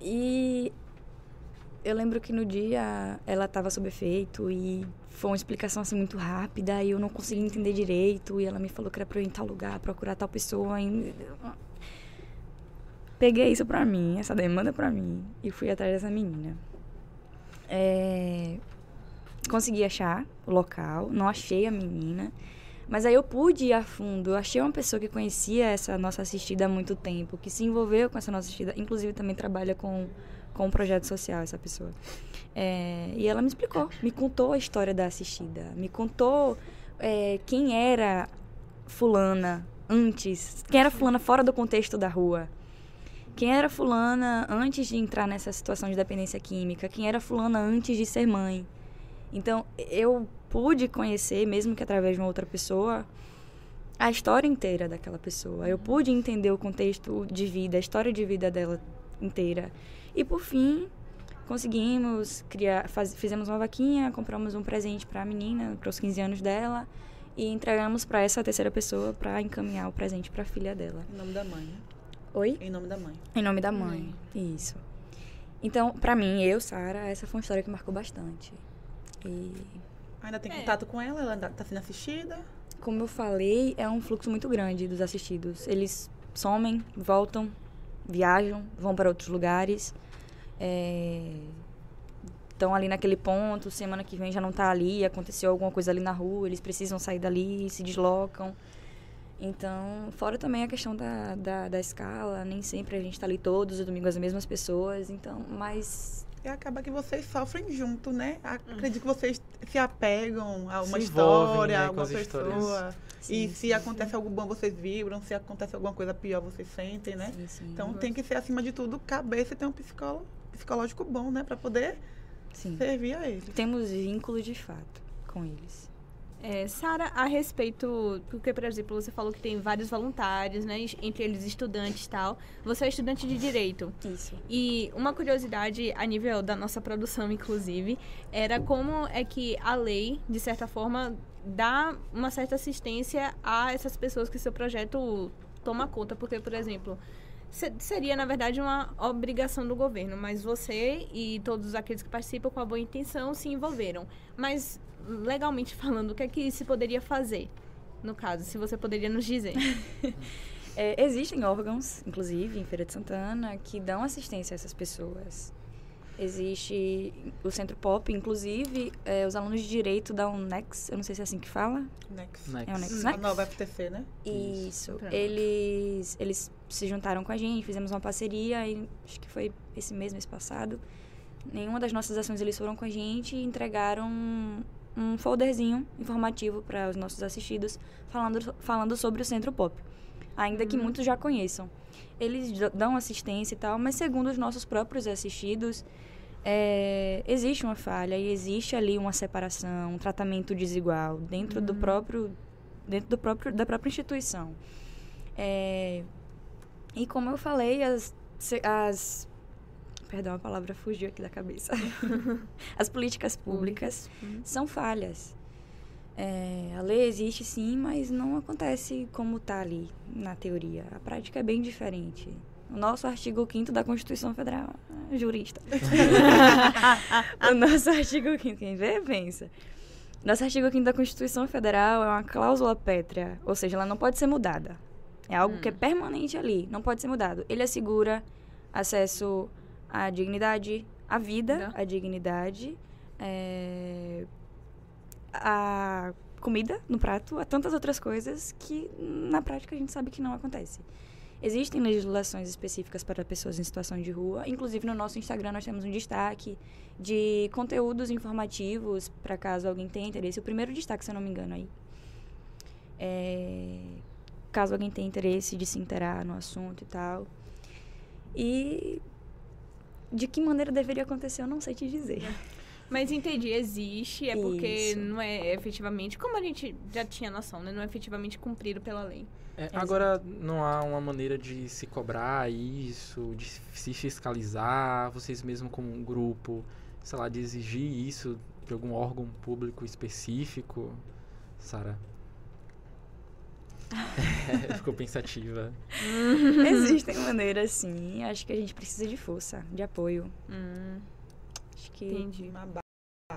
E eu lembro que no dia ela estava sob efeito e foi uma explicação assim muito rápida e eu não consegui entender direito e ela me falou que era para eu ir em tal lugar, procurar tal pessoa. E... Peguei isso para mim, essa demanda para mim e fui atrás dessa menina. É... Consegui achar o local, não achei a menina. Mas aí eu pude ir a fundo. Eu achei uma pessoa que conhecia essa nossa assistida há muito tempo, que se envolveu com essa nossa assistida, inclusive também trabalha com, com um projeto social, essa pessoa. É, e ela me explicou, me contou a história da assistida, me contou é, quem era fulana antes, quem era fulana fora do contexto da rua. Quem era fulana antes de entrar nessa situação de dependência química? Quem era fulana antes de ser mãe? Então, eu pude conhecer, mesmo que através de uma outra pessoa, a história inteira daquela pessoa. Eu pude entender o contexto de vida, a história de vida dela inteira. E por fim, conseguimos criar, faz, fizemos uma vaquinha, compramos um presente para a menina, para os 15 anos dela, e entregamos para essa terceira pessoa para encaminhar o presente para a filha dela. Em nome da mãe. Oi? Em nome da mãe. Em nome da mãe. Isso. Então, para mim, eu, Sara, essa foi uma história que marcou bastante. E Ainda tem É. contato com ela? Ela ainda tá sendo assistida? como eu falei, é um fluxo muito grande dos assistidos. Eles somem, voltam, viajam, vão para outros lugares. Estão ali naquele ponto, semana que vem já não está ali, aconteceu alguma coisa ali na rua, eles precisam sair dali, se deslocam. Então, fora também a questão da, da, da escala, nem sempre a gente está ali todos os domingos as mesmas pessoas, então, mas E acaba que vocês sofrem junto, né? Acredito que vocês se apegam a uma envolvem, história, né, a uma pessoa. Sim, e sim, se acontece algo bom, vocês vibram. Se acontece alguma coisa pior, vocês sentem, né? sim, sim, Então tem que ser, acima de tudo, cabeça e ter um psicólogo, psicológico bom, né? Pra poder sim. servir a eles. Temos vínculo de fato com eles. É, Sara, a respeito, porque, por exemplo, você falou que tem vários voluntários, né? Entre eles estudantes e tal. Você é estudante de Direito. Isso. E uma curiosidade a nível da nossa produção, inclusive, era como é que a lei, de certa forma, dá uma certa assistência a essas pessoas que seu projeto toma conta. Porque, por exemplo, seria, na verdade, uma obrigação do governo, mas você e todos aqueles que participam com a boa intenção se envolveram. Mas, legalmente falando, o que é que se poderia fazer? No caso, se você poderia nos dizer. É, existem órgãos, inclusive, em Feira de Santana, que dão assistência a essas pessoas. Existe o Centro Pop, inclusive, é, os alunos de Direito da UNEX, eu não sei se é assim que fala. Next. Next. É o Next, A né? nova FTC, né? Isso. Pronto. Eles, eles se juntaram com a gente, fizemos uma parceria, e acho que foi esse mês, mês passado. Nenhuma das nossas ações eles foram com a gente e entregaram um, um folderzinho informativo para os nossos assistidos, falando, falando sobre o Centro Pop. Ainda que muitos já conheçam. Eles dão assistência e tal, mas segundo os nossos próprios assistidos, é, existe uma falha e existe ali uma separação, um tratamento desigual dentro do próprio dentro do próprio da própria instituição. É, e como eu falei, as, as perdão, a palavra fugiu aqui da cabeça. as políticas públicas são falhas. É, a lei existe sim, mas não acontece como está ali na teoria. A prática é bem diferente. O nosso artigo 5 da Constituição Federal, ah, jurista. o nosso artigo 5 quem vê, pensa. Nosso artigo 5 da Constituição Federal é uma cláusula pétrea, ou seja, ela não pode ser mudada. É algo que é permanente ali, não pode ser mudado. Ele assegura acesso à dignidade, à vida, Da. à dignidade, é, a comida no prato, a tantas outras coisas que na prática a gente sabe que não acontece. Existem legislações específicas para pessoas em situação de rua, inclusive no nosso Instagram nós temos um destaque de conteúdos informativos para caso alguém tenha interesse. O primeiro destaque, se eu não me engano, aí. É, caso alguém tenha interesse de se interar no assunto e tal. E de que maneira deveria acontecer, eu não sei te dizer. Mas entendi, existe, é porque Isso. não é efetivamente, como a gente já tinha noção, né? Não é efetivamente cumprido pela lei. É, agora, não há uma maneira de se cobrar isso, de se fiscalizar, vocês mesmo como um grupo, sei lá, de exigir isso de algum órgão público específico, Sara? É, ficou pensativa. Existem maneiras, sim. Acho que a gente precisa de força, de apoio. Hum, Acho que entendi. Uma base.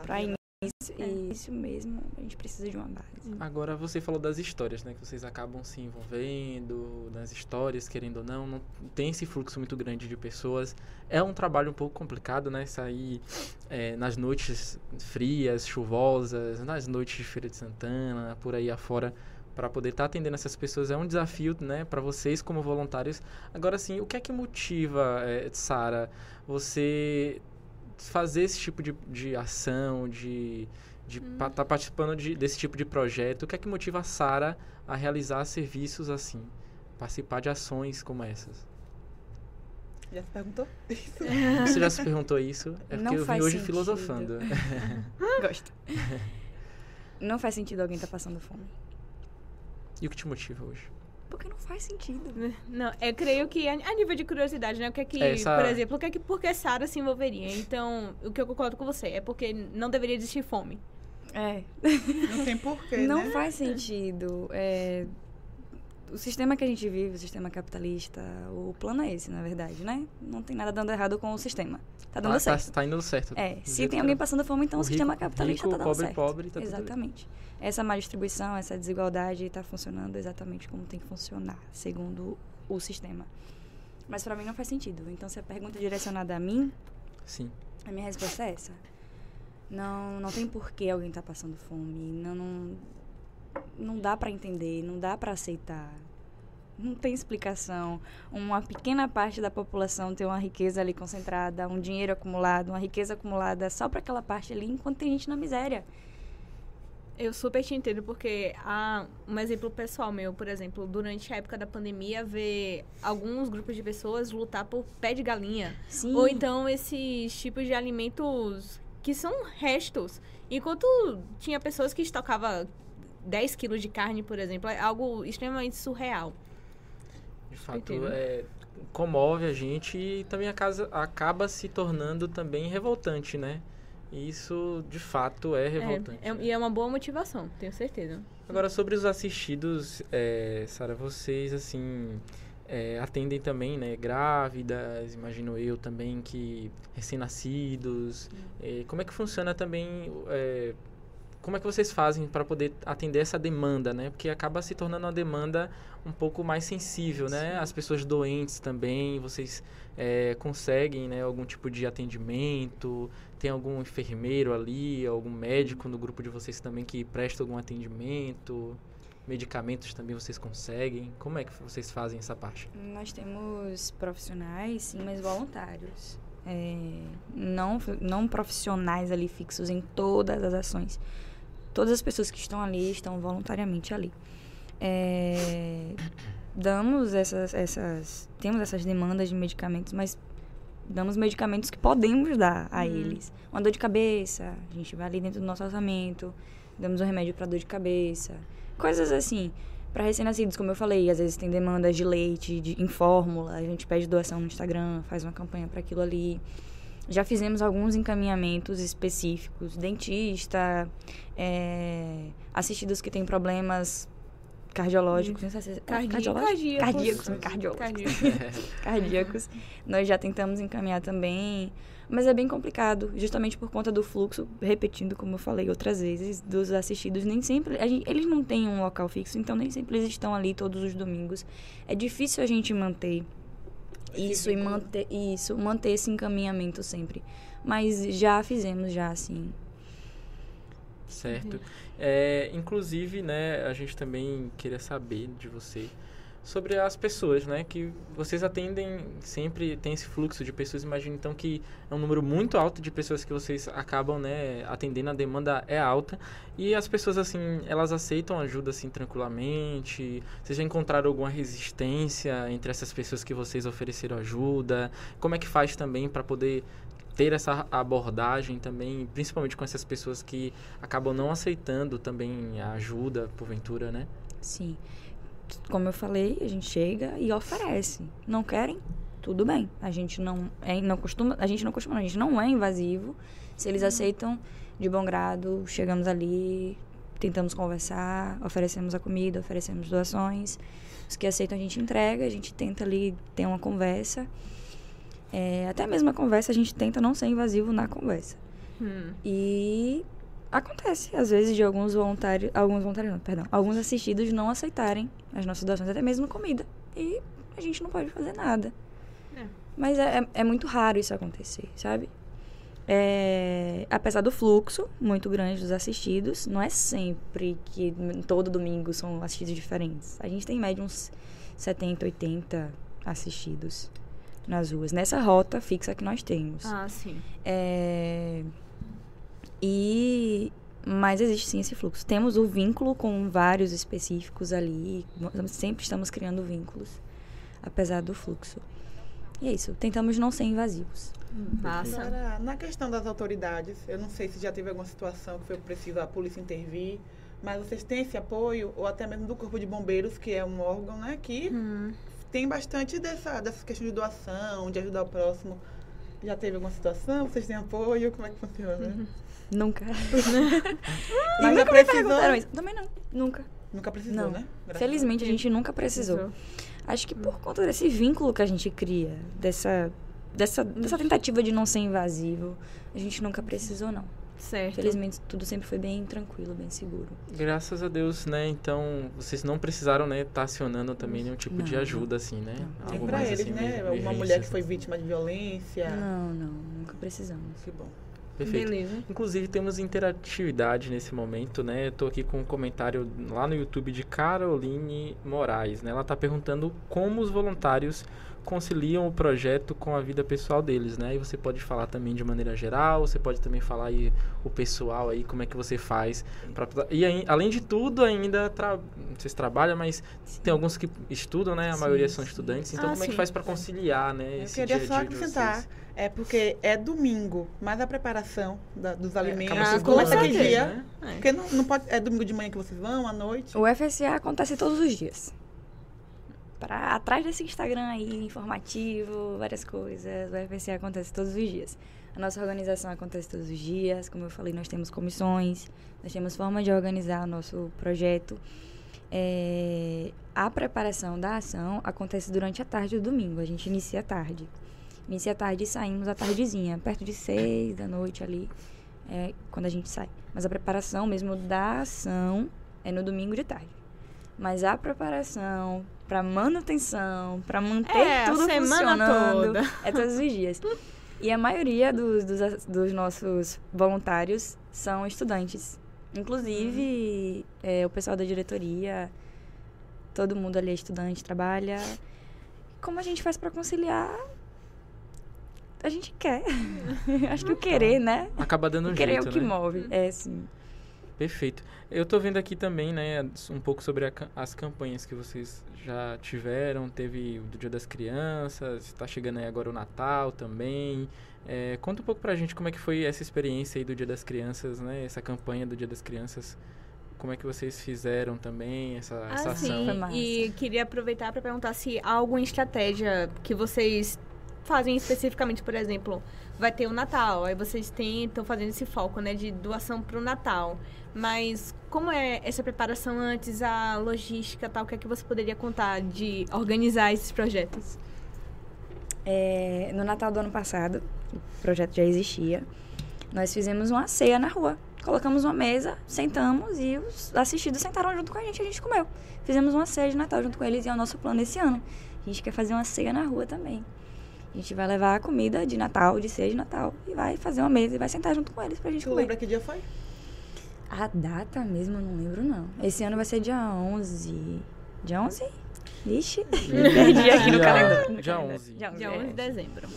Para né? início, isso mesmo, a gente precisa de uma base. Agora você falou das histórias, né? Que vocês acabam se envolvendo nas histórias, querendo ou não. Não tem esse fluxo muito grande de pessoas. É um trabalho um pouco complicado, né? Sair é, nas noites frias, chuvosas, nas noites de Feira de Santana, por aí afora, para poder estar atendendo essas pessoas. É um desafio, né? Para vocês como voluntários. Agora, sim, o que é que motiva, é, Sara, você fazer esse tipo de, de ação, de de estar tá participando de- desse tipo de projeto. O que é que motiva a Sara a realizar serviços assim? Participar de ações como essas? Já se perguntou? Isso. Você já se perguntou isso? É porque Não eu vim hoje sentido. filosofando. Gosto. Não faz sentido alguém estar passando fome. e o que te motiva hoje? Porque não faz sentido. Não, eu creio que a, nível de curiosidade, né? O que é que, Essa- por exemplo, o que é que por que Sara se envolveria? Então, o que eu concordo com você é porque não deveria existir fome. É. Não tem porquê, Não né? faz sentido. É, o sistema que a gente vive, o sistema capitalista, o plano é esse, na verdade, né? Não tem nada dando errado com o sistema. Tá dando tá, certo. Tá, indo certo. É, se tem alguém era. passando fome, então o, O sistema rico- capitalista rico, tá dando pobre, certo. pobre, tá exatamente. Essa má distribuição, essa desigualdade está funcionando exatamente como tem que funcionar, segundo o sistema. Mas para mim não faz sentido. Então, se a pergunta é direcionada a mim, Sim. a minha resposta é essa. Não, não tem por que alguém tá passando fome. Não, não, não dá para entender, não dá para aceitar. Não tem explicação. Uma pequena parte da população ter uma riqueza ali concentrada, um dinheiro acumulado, uma riqueza acumulada só para aquela parte ali, enquanto tem gente na miséria. Eu super te entendo, porque há um exemplo pessoal meu, por exemplo, durante a época da pandemia, ver alguns grupos de pessoas lutar por pé de galinha. Sim. Ou então esses tipos de alimentos que são restos. Enquanto tinha pessoas que estocavam 10 quilos de carne, por exemplo, é algo extremamente surreal. De fato, é, comove a gente e também a casa acaba se tornando também revoltante, né? E isso, de fato, é revoltante. É, é- né? e é uma boa motivação, tenho certeza. Agora, sobre os assistidos, é, Sara, vocês, assim, é, atendem também, né, grávidas, imagino eu também, que recém-nascidos. É, como é que funciona também, é, como é que vocês fazem para poder atender essa demanda, né? Porque acaba se tornando uma demanda um pouco mais sensível, né? As pessoas doentes também, vocês é, conseguem, né, algum tipo de atendimento? Tem algum enfermeiro ali, algum médico no grupo de vocês também que presta algum atendimento? Medicamentos também vocês conseguem? Como é que vocês fazem essa parte? Nós temos profissionais, sim, mas voluntários. É, não, não profissionais ali fixos em todas as ações. Todas as pessoas que estão ali estão voluntariamente ali. É, damos essas, essas. Temos essas demandas de medicamentos, mas damos medicamentos que podemos dar a Uhum. eles. Uma dor de cabeça, a gente vai ali dentro do nosso orçamento, damos um remédio para dor de cabeça. Coisas assim. Para recém-nascidos, como eu falei, às vezes tem demandas de leite, de, em fórmula, a gente pede doação no Instagram, faz uma campanha para aquilo ali. Já fizemos alguns encaminhamentos específicos, dentista, é, assistidos que têm problemas cardiológicos, se- Cardi- cardiológicos? cardíacos. Cardíacos, Cardíacos. cardíacos. Nós já tentamos encaminhar também, mas é bem complicado, justamente por conta do fluxo, repetindo como eu falei outras vezes, dos assistidos nem sempre, a gente- eles não têm um local fixo, então nem sempre eles estão ali todos os domingos. É difícil a gente manter isso e manter isso, manter esse encaminhamento sempre. Mas já fizemos já assim. Certo. É, inclusive, né, a gente também queria saber de você sobre as pessoas, né, que vocês atendem sempre tem esse fluxo de pessoas. Imagino então que é um número muito alto de pessoas que vocês acabam, né, atendendo. A demanda é alta e as pessoas assim, elas aceitam ajuda assim tranquilamente. Vocês já encontraram alguma resistência entre essas pessoas que vocês ofereceram ajuda? Como é que faz também para poder ter essa abordagem também, principalmente com essas pessoas que acabam não aceitando também a ajuda, porventura, né? Sim. Como eu falei, a gente chega e oferece. Não querem? Tudo bem. A gente não é, não costuma, a gente não costuma, a gente não é invasivo. Se eles aceitam de bom grado, chegamos ali, tentamos conversar, oferecemos a comida, oferecemos doações. Os que aceitam a gente entrega, a gente tenta ali ter uma conversa. É, até mesmo a conversa a gente tenta não ser invasivo na conversa. Hum. E acontece, às vezes, de alguns voluntários, alguns voluntários não, perdão, alguns assistidos não aceitarem as nossas doações, até mesmo comida. E a gente não pode fazer nada. É. Mas é, é, é muito raro isso acontecer, sabe? É, apesar do fluxo muito grande dos assistidos, não é sempre que todo domingo são assistidos diferentes. A gente tem em média uns 70, 80 assistidos nas ruas, nessa rota fixa que nós temos. Ah, sim. É, E mas existe sim esse fluxo. Temos o vínculo com vários específicos ali. Sempre estamos criando vínculos, apesar do fluxo. E é isso, tentamos não ser invasivos. Massa. Agora, na questão das autoridades, eu não sei se já teve alguma situação que foi preciso a polícia intervir, mas vocês têm esse apoio, ou até mesmo do Corpo de Bombeiros, que é um órgão né, que Hum. tem bastante dessa, dessa questão de doação, de ajudar o próximo. Já teve alguma situação? Vocês têm apoio? Como é que funciona? Nunca. Mas nunca precisou? Também não, nunca. Nunca precisou, Não. né? Graças Felizmente a gente nunca precisou. Acho que por conta desse vínculo que a gente cria, dessa, dessa, dessa tentativa de não ser invasivo, a gente nunca precisou, não. Certo. Felizmente tudo sempre foi bem tranquilo, bem seguro. Graças a Deus, né? Então, vocês não precisaram, né, estar acionando também nenhum tipo de Não, ajuda, assim, né? não. Tem Algo pra mais eles, assim, né? Uma mulher que foi vítima de violência. Não, não, nunca precisamos. Que bom. Perfeito. Beleza. Inclusive, temos interatividade nesse momento, né? Eu tô aqui com um comentário lá no YouTube de Caroline Moraes, né? Ela tá perguntando como os voluntários conciliam o projeto com a vida pessoal deles, né? E você pode falar também de maneira geral, você pode também falar aí o pessoal aí, como é que você faz. Pra, e aí, além de tudo, ainda tra... vocês trabalham, mas tem alguns que estudam, né? A Sim, maioria são sim. estudantes. Então, Ah, como é que sim. faz para conciliar, né? Eu esse queria dia só dia de acrescentar. vocês? É porque é domingo, mas a preparação da- dos alimentos acaba se começa que certeza. dia? né? É. Porque não, não pode, é domingo de manhã que vocês vão, à noite. O FSA acontece todos os dias. Pra, atrás desse Instagram aí, informativo, várias coisas. O FSA acontece todos os dias. A nossa organização acontece todos os dias. Como eu falei, nós temos comissões, nós temos forma de organizar o nosso projeto. É, a preparação da ação acontece durante a tarde do domingo. A gente inicia à tarde. Inicia à tarde e saímos à tardezinha, perto de seis da noite ali, é quando a gente sai. Mas a preparação mesmo da ação é no domingo de tarde. Mas a preparação para manutenção, para manter É, a tudo semana funcionando, toda. é todos os dias. E a maioria dos, dos, dos nossos voluntários são estudantes. Inclusive, é, o pessoal da diretoria, todo mundo ali é estudante, trabalha. Como a gente faz para conciliar? A gente quer. Acho que o querer, né? Acaba dando um O querer jeito, é o que né? move. É, sim. Perfeito. Eu tô vendo aqui também, né, um pouco sobre a as campanhas que vocês já tiveram. Teve o do Dia das Crianças, está chegando aí agora o Natal também. É, conta um pouco pra gente como é que foi essa experiência aí do Dia das Crianças, né? Essa campanha do Dia das Crianças. Como é que vocês fizeram também essa, essa Ah, ação? sim. Massa. E queria aproveitar para perguntar se há alguma estratégia que vocês fazem especificamente, por exemplo, vai ter o Natal, aí vocês tentam fazendo esse foco, né, de doação para o Natal. Mas como é essa preparação antes, a logística, tal, o que é que você poderia contar de organizar esses projetos? É, no Natal do ano passado, o projeto já existia, nós fizemos uma ceia na rua. Colocamos uma mesa, sentamos e os assistidos sentaram junto com a gente a gente comeu. Fizemos uma ceia de Natal junto com eles e é o nosso plano esse ano. A gente quer fazer uma ceia na rua também. A gente vai levar a comida de Natal, de ceia de Natal, e vai fazer uma mesa e vai sentar junto com eles pra gente Tu comer. lembra que dia foi? A data mesmo eu não lembro, não. Esse ano vai ser dia 11. Dia 11? Ixi, perdi aqui no Dia- calendário. dia calendário. 11. Dia é. 11 de dezembro.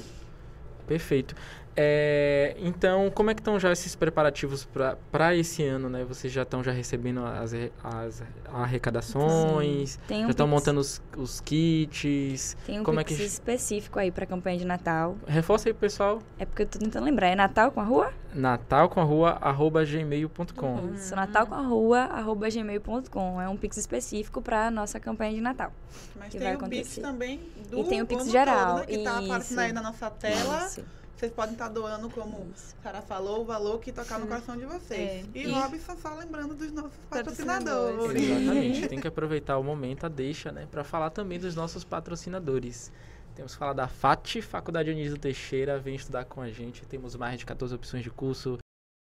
Perfeito. É, então, como é que estão já esses preparativos para esse ano, né? Vocês já estão já recebendo as, as arrecadações, Tem um já estão montando os, os kits. Tem um como é Pix que específico aí pra campanha de Natal. reforça aí, pessoal. É porque eu tô tentando lembrar. É Natal com a rua? Natal com a rua arroba gmail.com. Isso, Natal com a rua, arroba gmail.com. É um Pix específico pra nossa campanha de Natal. Mas Que tem vai o Pix acontecer. também do E tem o Pix geral, todo, né, que tá aparecendo isso. aí na nossa tela. Isso. Vocês podem estar doando, como Isso. a Sara falou, o valor que tocar no coração de vocês. É. E, E- Robson só lembrando dos nossos Patrocinadores. patrocinadores. Exatamente. Tem que aproveitar o momento, a deixa, né? Para falar também dos nossos patrocinadores. Temos que falar da FAT, Faculdade Anísio Teixeira, vem estudar com a gente. Temos mais de 14 opções de curso.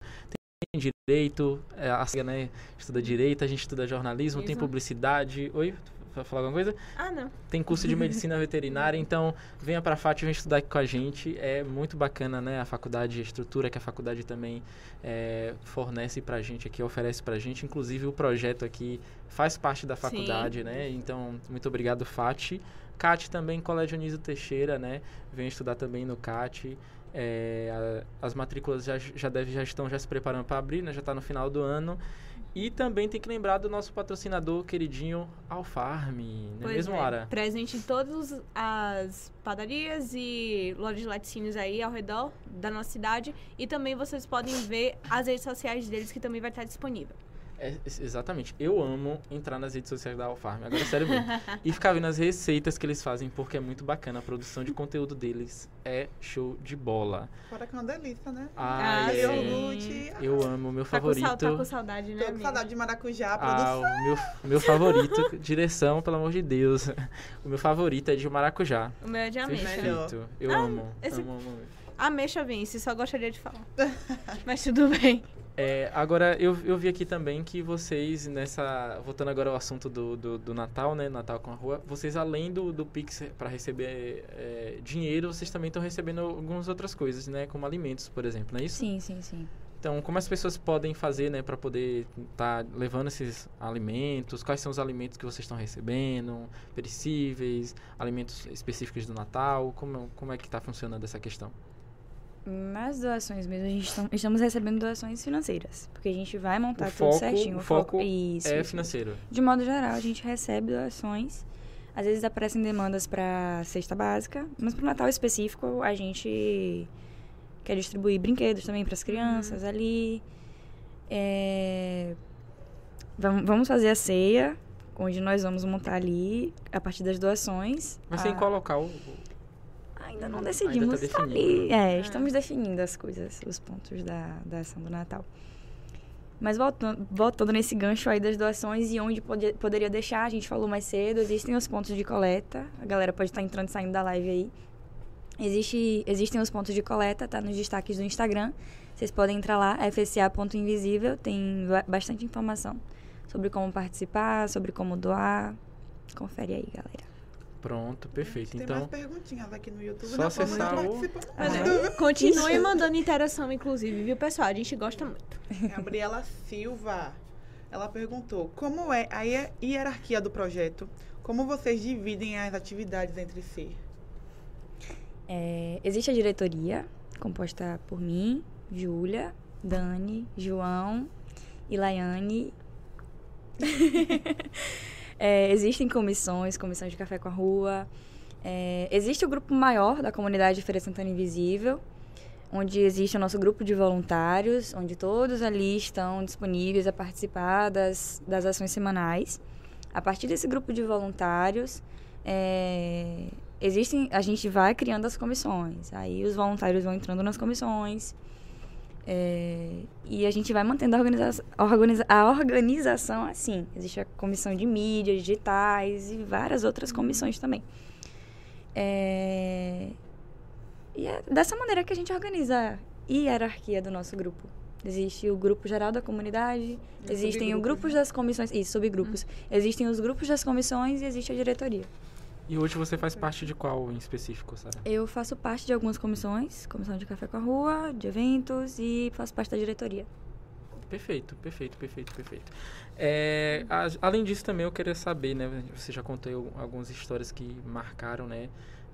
Tem direito, é, a né, estuda direito, a gente estuda jornalismo, tem Isso. publicidade. Oi, falar alguma coisa? Ah, não. Tem curso de medicina veterinária, então venha para a FAT, vem estudar aqui com a gente. É muito bacana, né? A faculdade, a estrutura que a faculdade também é, fornece para a gente aqui, oferece para a gente. Inclusive o projeto aqui faz parte da Sim. faculdade, né? Então, muito obrigado, FAT. CAT também, Colégio Anísio Teixeira, né? Vem estudar também no CAT. É, a- as matrículas já, já, deve, já estão já se preparando para abrir, né? Já está no final do ano. E também tem que lembrar do nosso patrocinador queridinho Alfarm, não é Pois mesmo, é, Lara? Presente em todas as padarias e lojas de laticínios aí ao redor da nossa cidade. E também vocês podem ver as redes sociais deles, que também vai estar disponível. É, ex- exatamente. Eu amo entrar nas redes sociais da Alfarm, agora sério mesmo. e ficar vendo as receitas que eles fazem, porque é muito bacana. A produção de conteúdo deles é show de bola. Fora que é uma delícia, né? Ah, Ai, sim. iogurte. Eu amo, meu Tá com, favorito. sal- tá com saudade, né, Tô com saudade de maracujá, Ah, o meu, meu favorito, direção, pelo amor de Deus. O meu favorito é de maracujá. O meu é de ameixa. Perfeito. Eu Ah, amo, esse- amo, amo. Ameixa vence, só gostaria de falar. Mas tudo bem. É, agora, eu, eu vi aqui também que vocês, nessa. Voltando agora ao assunto do, do, do Natal, né? Natal com a rua, vocês, além do, do Pix para receber é, dinheiro, vocês também estão recebendo algumas outras coisas, né? Como alimentos, por exemplo, não é isso? Sim, sim, sim. Então, como as pessoas podem fazer, né, para poder estar levando esses alimentos? Quais são os alimentos que vocês estão recebendo? Perecíveis, alimentos específicos do Natal? Como, como é que está funcionando essa questão? Nas doações mesmo, a gente tam- estamos recebendo doações financeiras. Porque a gente vai montar O tudo foco- certinho. o foco isso, é isso. financeiro. De modo geral, a gente recebe doações. Às vezes aparecem demandas para cesta básica, mas para o Natal específico a gente quer distribuir brinquedos também para as crianças ali. É, vam- Vamos fazer a ceia, onde nós vamos montar ali a partir das doações. Vai ser em a- qual local? Ainda não decidimos. Ainda tá tá definindo. ali. É, estamos definindo as coisas, os pontos da, da ação do Natal. Mas voltando, voltando nesse gancho aí das doações e onde pode- poderia deixar, a gente falou mais cedo, existem os pontos de coleta. A galera pode estar entrando e saindo da live aí. Existe, existem os pontos de coleta, tá nos destaques do Instagram. Vocês podem entrar lá, fca.invisível, tem ba- bastante informação sobre como participar, sobre como doar. Confere aí, galera. Pronto, perfeito. Tem Então, mais perguntinhas aqui no YouTube. só né? acessar o- mais. é, Continue mandando interação, inclusive, viu, pessoal? A gente gosta muito. Gabriela Silva. Ela perguntou: como é a hier- hierarquia do projeto? Como vocês dividem as atividades entre si? É, existe a diretoria, composta por mim, Júlia, Dani, João e Laiane. É, existem comissões, comissão de café com a rua. É, existe o grupo maior da comunidade Feira Santana Invisível, onde existe o nosso grupo de voluntários, onde todos ali estão disponíveis a participar das, das ações semanais. A partir desse grupo de voluntários, é, existem, a gente vai criando as comissões. Aí os voluntários vão entrando nas comissões. É, e a gente vai mantendo a, organiza organiza a organização assim. Existe a comissão de mídias digitais e várias outras comissões também. É, e é dessa maneira que a gente organiza a hierarquia do nosso grupo. Existe o grupo geral da comunidade, E existem os grupos né? das comissões, isso, subgrupos. Existem os grupos das comissões e existe a diretoria. E hoje você faz parte de qual em específico, Sara? Eu faço parte de algumas comissões, comissão de café com a rua, de eventos e faço parte da diretoria. Perfeito, perfeito, perfeito, perfeito. É, a- além disso, também eu queria saber, né? Você já contou al- algumas histórias que marcaram, né?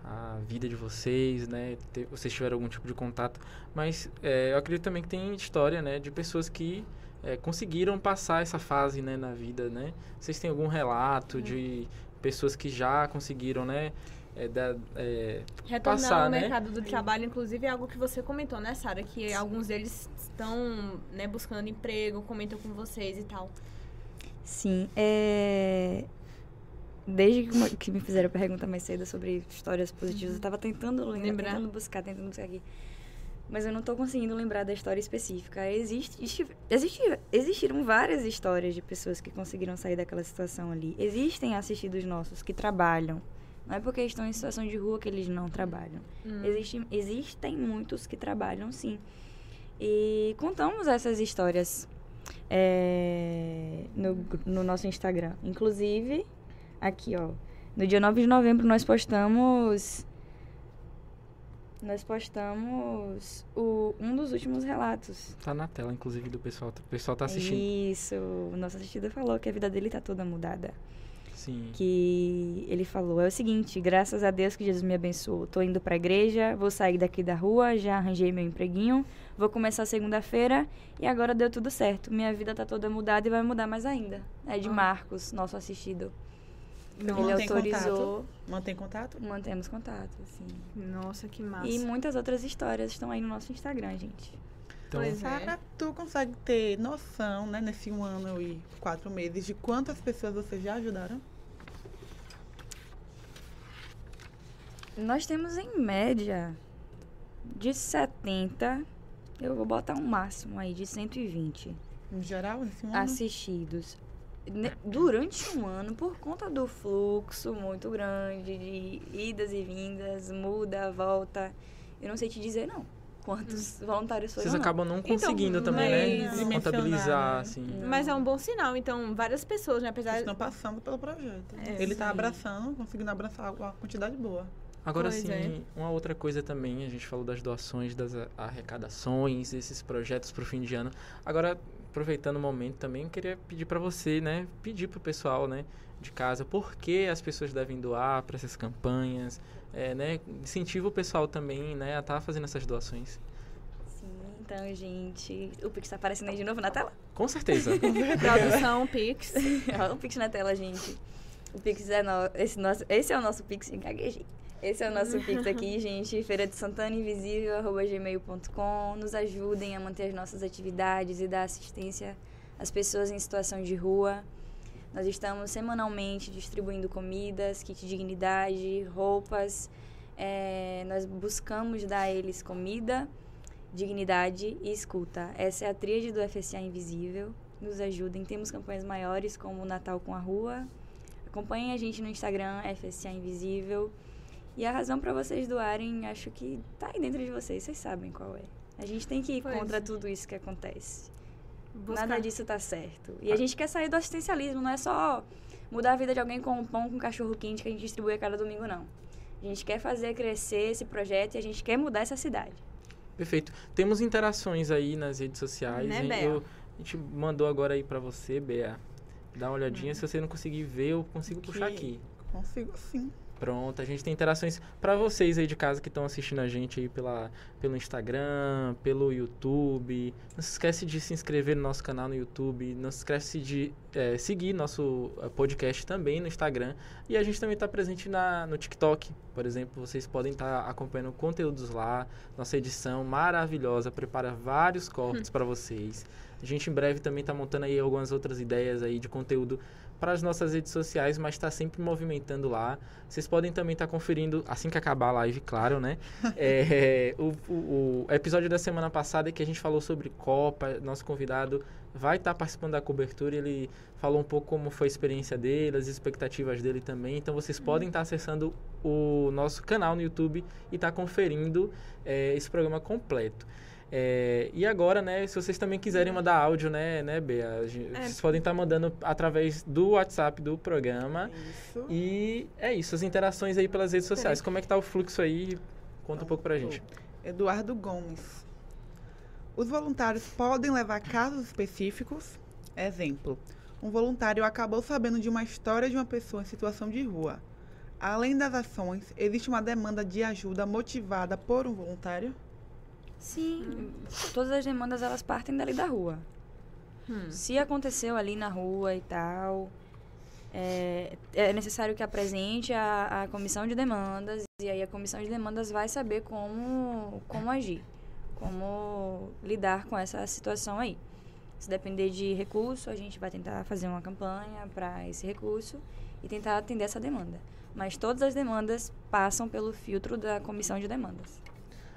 A vida de vocês, né? te- vocês tiveram algum tipo de contato. Mas é, eu acredito também que tem história, né? De pessoas que é, conseguiram passar essa fase, né? Na vida, né? Vocês têm algum relato de pessoas que já conseguiram, né? é, da- é, Retornar Passar, ao né? mercado do trabalho, inclusive, é algo que você comentou, né, Sara? Que alguns deles estão né, buscando emprego, comentam com vocês e tal. Sim, é... Desde que me fizeram a pergunta mais cedo sobre histórias positivas, eu tava tentando lembrar, Lembrar. tentando buscar, tentando buscar aqui. Mas eu não tô conseguindo lembrar da história específica. Existe, existe, existiram várias histórias de pessoas que conseguiram sair daquela situação ali. Existem assistidos nossos que trabalham. Não é porque estão em situação de rua que eles não trabalham. Hum. Existem, existem muitos que trabalham, sim. E contamos essas histórias é, no, no nosso Instagram. Inclusive, aqui, ó. No dia 9 de novembro nós postamos. Nós postamos o, um dos últimos relatos. tá na tela, inclusive, do pessoal. O pessoal tá assistindo. Isso. O nosso assistidor falou que a vida dele tá toda mudada. Sim. que ele falou é o seguinte: graças a Deus que Jesus me abençoou. Tô indo pra igreja, vou sair daqui da rua, já arranjei meu empreguinho, vou começar segunda-feira e agora deu tudo certo. Minha vida tá toda mudada e vai mudar mais ainda. É de Ah. Marcos, nosso assistido. Então, ele mantém autorizou, contato. Mantém contato? mantemos contato, assim. Nossa, que massa. E muitas outras histórias estão aí no nosso Instagram, gente. Então, Pois é. Sara, tu consegue ter noção, né, nesse um ano e quatro meses, de quantas pessoas vocês já ajudaram? Nós temos em média de 70, eu vou botar um máximo aí de 120 Em geral, nesse um ano? assistidos. Ne- Durante um ano, por conta do fluxo muito grande de idas e vindas, muda, volta, eu não sei te dizer não. Quantos voluntários foram? vocês não. acabam não conseguindo Então, também, né? mas- Contabilizar, né? assim. Mas é um bom sinal, então, várias pessoas, né? Apesar Eles estão passando pelo projeto. É, Ele tá sim. abraçando, conseguindo abraçar uma quantidade boa. Agora Pois sim, é. uma outra coisa também, a gente falou das doações, das arrecadações, esses projetos para o fim de ano. Agora, aproveitando o momento também, eu queria pedir para você, né, pedir para o pessoal, né, de casa, por que as pessoas devem doar para essas campanhas, é, né, incentiva o pessoal também, né, a estar fazendo essas doações. Sim, então, gente, o Pix tá aparecendo aí de novo na tela? Com certeza. produção, Pix. Olha o Pix na tela, gente. O Pix é no... esse, nosso... esse é o nosso Pix, gaguejei. Esse é o nosso Pix aqui, gente. Feira de Santana Invisível, arroba gmail.com. Nos ajudem a manter as nossas atividades e dar assistência às pessoas em situação de rua. Nós estamos semanalmente distribuindo comidas, kit de dignidade, roupas. É, nós buscamos dar a eles comida, dignidade e escuta. Essa é a tríade do FSA Invisível. Nos ajudem. Temos campanhas maiores como o Natal com a Rua. Acompanhem a gente no Instagram, FSA Invisível. E a razão para vocês doarem, acho que tá aí dentro de vocês, vocês sabem qual é. A gente tem que ir Pois contra tudo isso que acontece. Buscar- Nada disso tá certo. E a gente quer sair do assistencialismo, não é só mudar a vida de alguém com um pão com cachorro quente que a gente distribui a cada domingo, não. A gente quer fazer crescer esse projeto e a gente quer mudar essa cidade. Perfeito. Temos interações aí nas redes sociais. Né? Bea? Eu- a gente mandou agora aí para você, Bea. Dá uma olhadinha. Se você não conseguir ver, eu consigo puxar aqui. Consigo sim. Pronto, a gente tem interações para vocês aí de casa que estão assistindo a gente aí pela, pelo Instagram, pelo YouTube. Não se esquece de se inscrever no nosso canal no YouTube. Não se esquece de eh, seguir nosso eh, podcast também no Instagram. E a gente também está presente na, no TikTok, por exemplo. Vocês podem estar acompanhando conteúdos lá. Nossa edição maravilhosa prepara vários cortes para vocês. A gente em breve também está montando aí algumas outras ideias aí de conteúdo para as nossas redes sociais, mas está sempre movimentando lá. Vocês podem também estar conferindo, assim que acabar a live, claro, né? É, o, o- o episódio da semana passada que a gente falou sobre Copa, nosso convidado vai estar participando da cobertura. Ele falou um pouco como foi a experiência dele, as expectativas dele também. Então vocês podem estar acessando o nosso canal no YouTube e estar conferindo é, esse programa completo. É, e agora, né, se vocês também quiserem mandar áudio, né, né, Bea? É. Vocês podem estar mandando através do WhatsApp do programa. Isso. E é isso, as interações aí pelas redes sociais. Como é que tá o fluxo aí? Conta um pouco pra gente. Eduardo Gomes. Os voluntários podem levar casos específicos. Exemplo: um voluntário acabou sabendo de uma história de uma pessoa em situação de rua. Além das ações, existe uma demanda de ajuda motivada por um voluntário? Sim, todas as demandas elas partem dali da rua. Hum. Se aconteceu ali na rua e tal, é, é necessário que apresente a, a comissão de demandas e aí a comissão de demandas vai saber como, como agir, como lidar com essa situação aí. Se depender de recurso, a gente vai tentar fazer uma campanha para esse recurso e tentar atender essa demanda. Mas todas as demandas passam pelo filtro da comissão de demandas.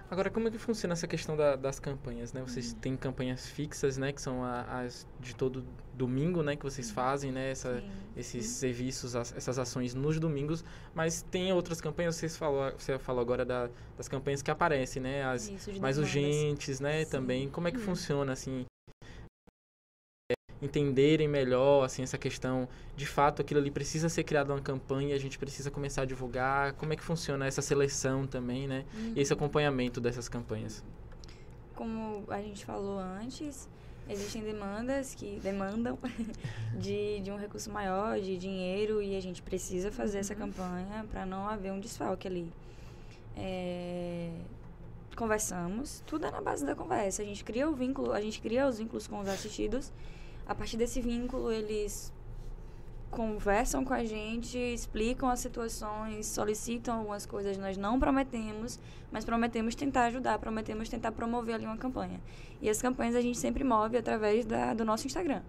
Agora, como é que funciona essa questão da- das campanhas, né? Vocês têm campanhas fixas, né? Que são a- as de todo domingo, né? Que vocês fazem, né? Essa, Sim. esses serviços, as- essas ações nos domingos. Mas tem outras campanhas, vocês falou, você falou agora da- das campanhas que aparecem, né? As Isso, mais demandas. urgentes, né? Sim. Também. Como é que Hum. funciona, assim? é, entenderem melhor, assim, essa questão. De fato, aquilo ali precisa ser criado uma campanha, a gente precisa começar a divulgar. Como é que funciona essa seleção também, né? E esse acompanhamento dessas campanhas. Como a gente falou antes, existem demandas que demandam de, de um recurso maior, de dinheiro, e a gente precisa fazer essa campanha para não haver um desfalque ali. É, conversamos, tudo é na base da conversa. A gente cria o vínculo, a gente cria os vínculos com os assistidos. A partir desse vínculo, eles conversam com a gente, explicam as situações, solicitam algumas coisas. Nós não prometemos, mas prometemos tentar ajudar, prometemos tentar promover ali uma campanha. E as campanhas a gente sempre move através da, do nosso Instagram.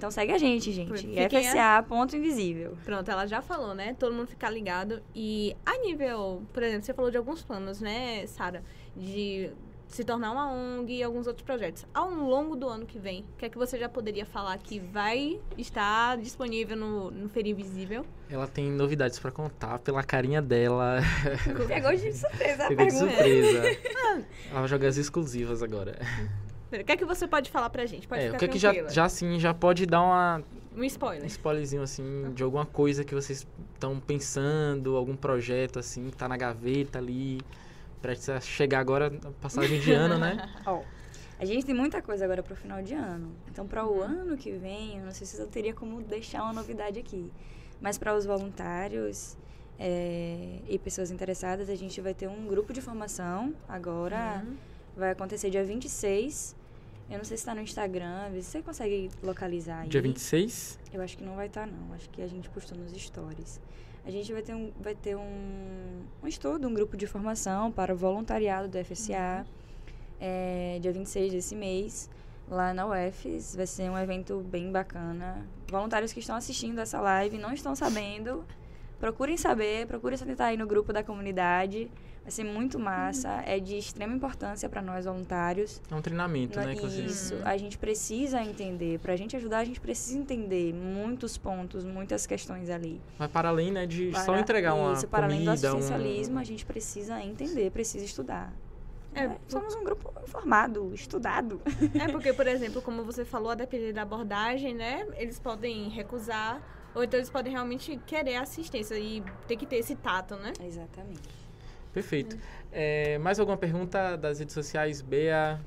Então segue a gente, gente. FSA ponto invisível. Pronto, ela já falou, né? Todo mundo ficar ligado. E a nível, por exemplo, você falou de alguns planos, né, Sara? De se tornar uma ONG e alguns outros projetos. Ao longo do ano que vem, o que é que você já poderia falar que vai estar disponível no, no Feira Invisível? Ela tem novidades pra contar pela carinha dela. Pegou de surpresa a Pegou de pergunta. surpresa. Ela vai jogar as exclusivas agora. O que é que você pode falar pra gente? Pode É, ficar o que é que já, já assim, já pode dar uma, Um um spoiler. spoilerzinho assim de alguma coisa que vocês estão pensando, algum projeto assim que tá na gaveta ali, prestes a chegar agora, na passagem de ano, né? Ó, a gente tem muita coisa agora pro final de ano. Então, para o ano que vem, eu não sei se eu teria como deixar uma novidade aqui. Mas para os voluntários é, e pessoas interessadas, a gente vai ter um grupo de formação agora. Uhum. Vai acontecer dia 26. Eu não sei se está no Instagram, você consegue localizar aí. Dia 26. Eu acho que não vai estar, não. Acho que a gente postou nos stories. A gente vai ter um, vai ter um, um estudo, um grupo de formação para o voluntariado do FSA, é, dia 26 desse mês, lá na UFES. Vai ser um evento bem bacana. Voluntários que estão assistindo essa live não estão sabendo, procurem saber, procurem se tentar aí no grupo da comunidade. Vai ser muito massa, é de extrema importância para nós voluntários. É um treinamento, No- né? Que vocês... Isso, a gente precisa entender. Pra gente ajudar, a gente precisa entender muitos pontos, muitas questões ali. Vai para além, né? De só Para- entregar uma Isso, para além do assistencialismo, um... a gente precisa entender, precisa estudar. É, É, somos um grupo informado, estudado. É porque, por exemplo, como você falou, a depender da abordagem, né? Eles podem recusar, ou então eles podem realmente querer assistência e ter que ter esse tato, né? Exatamente. Perfeito. É, mais alguma pergunta das redes sociais, Bea?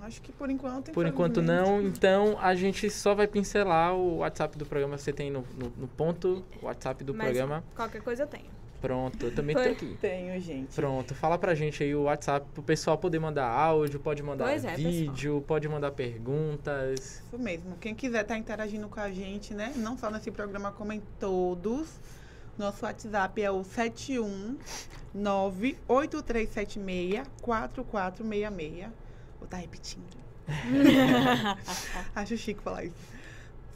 Acho que por enquanto. Por enquanto não, então a gente só vai pincelar o WhatsApp do programa. Você tem no, no, no ponto o WhatsApp do Mas programa. qualquer coisa eu tenho. Pronto, eu também tô aqui. Tenho, gente. Pronto, fala pra gente aí o WhatsApp pro pessoal poder mandar áudio, pode mandar é, vídeo, pode mandar perguntas. Isso mesmo. Quem quiser estar interagindo com a gente, né? Não só nesse programa, como em todos. Nosso WhatsApp é o 71983764466. Vou estar repetindo. Acho chique falar isso.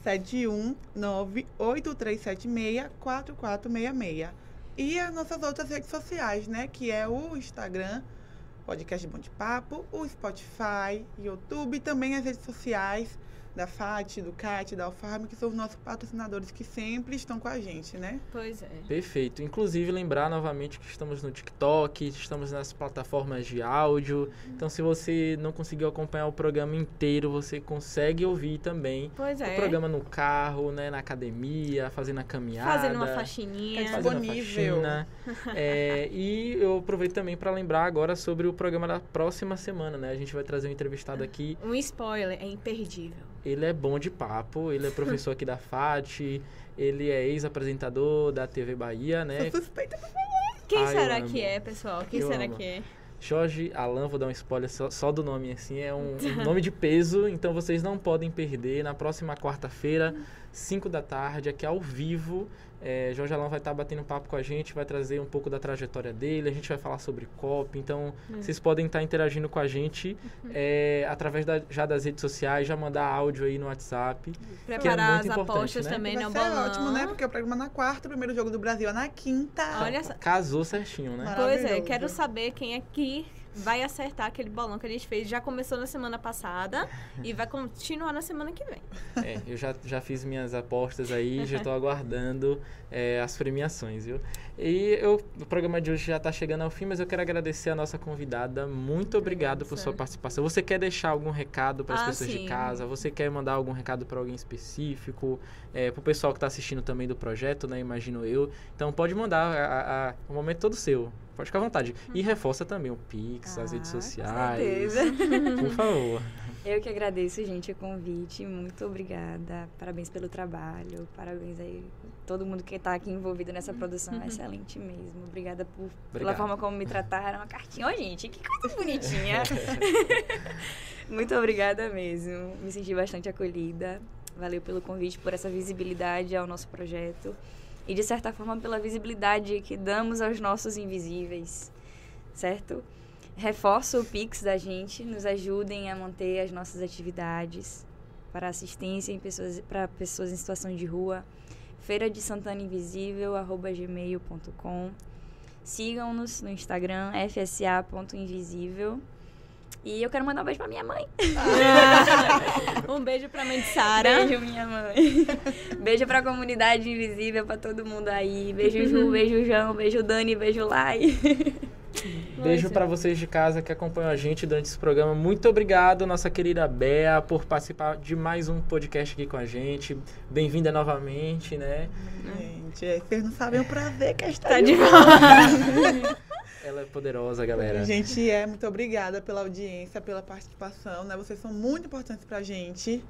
71983764466. E as nossas outras redes sociais, né? Que é o Instagram, Podcast Bom de Papo, o Spotify, YouTube, também as redes sociais da FAT, do CAT, da Alfarm, que são os nossos patrocinadores que sempre estão com a gente, né? Pois é. Perfeito. Inclusive, lembrar novamente que estamos no TikTok, estamos nas plataformas de áudio. Então, se você não conseguiu acompanhar o programa inteiro, você consegue ouvir também Pois é. o programa no carro, né, na academia, fazendo a caminhada. Fazendo uma faxininha. Tá fazendo a disponível. faxina. É, e eu aproveito também para lembrar agora sobre o programa da próxima semana, né? A gente vai trazer um entrevistado aqui. Um spoiler, é imperdível. Ele é bom de papo, ele é professor aqui da FAT, ele é ex-apresentador da TV Bahia, né? Sou suspeita pra Quem Ah, eu será que é, pessoal? Quem Eu será amo. que é? Jorge Alan, vou dar um spoiler só, só do nome assim, é um, um nome de peso, então vocês não podem perder. Na próxima quarta-feira, 5 da tarde, aqui ao vivo, é, Jorge Alan vai estar batendo papo com a gente, vai trazer um pouco da trajetória dele, a gente vai falar sobre COP, então Hum. vocês podem estar interagindo com a gente é, através da- já das redes sociais, já mandar áudio aí no WhatsApp. Preparar muito as importante, apostas né? também Vai no ser bolão. ótimo, né? Porque o programa é na quarta, o primeiro jogo do Brasil é na quinta. Olha só. Casou certinho, né? Pois é, quero saber quem aqui vai acertar aquele bolão que a gente fez. Já começou na semana passada e vai continuar na semana que vem. É, eu já, já fiz minhas apostas aí, já estou aguardando é, as premiações, viu? E eu, o programa de hoje já está chegando ao fim, mas eu quero agradecer a nossa convidada. Muito obrigado por sua participação. Você quer deixar algum recado para as Ah, pessoas sim. de casa? Você quer mandar algum recado para alguém específico? É, para o pessoal que está assistindo também do projeto, né? Imagino eu. Então pode mandar, a- a- o momento todo seu. Pode ficar à vontade. E reforça também o Pix, as redes Ah, com sociais. certeza. Por favor. Eu que agradeço, gente, o convite. Muito obrigada. Parabéns pelo trabalho. Parabéns aí todo mundo que está aqui envolvido nessa produção. É excelente mesmo. Obrigada por, pela forma como me trataram. Uma cartinha. Ó, gente, que coisa bonitinha. Muito obrigada mesmo. Me senti bastante acolhida. Valeu pelo convite, por essa visibilidade ao nosso projeto. E, de certa forma, pela visibilidade que damos aos nossos invisíveis. Certo? Reforço o Pix da gente, nos ajudem a manter as nossas atividades para assistência em pessoas, para pessoas em situação de rua. Feira de Santana Invisível, arroba gmail.com. Sigam-nos no Instagram, fsa.invisível. E eu quero mandar um beijo pra minha mãe. Ah. um beijo pra mãe de Sara. Beijo, minha mãe. beijo pra comunidade invisível, pra todo mundo aí. Beijo, Ju, beijo, João, beijo, Dani, beijo, Lai. Beijo para vocês de casa que acompanham a gente durante esse programa. Muito obrigado, nossa querida Bea, por participar de mais um podcast aqui com a gente. Bem-vinda novamente, né? Gente, é, vocês não sabem o prazer que está tá de volta. Ela é poderosa, galera. Gente, é muito obrigada pela audiência, pela participação, né? Vocês são muito importantes pra gente.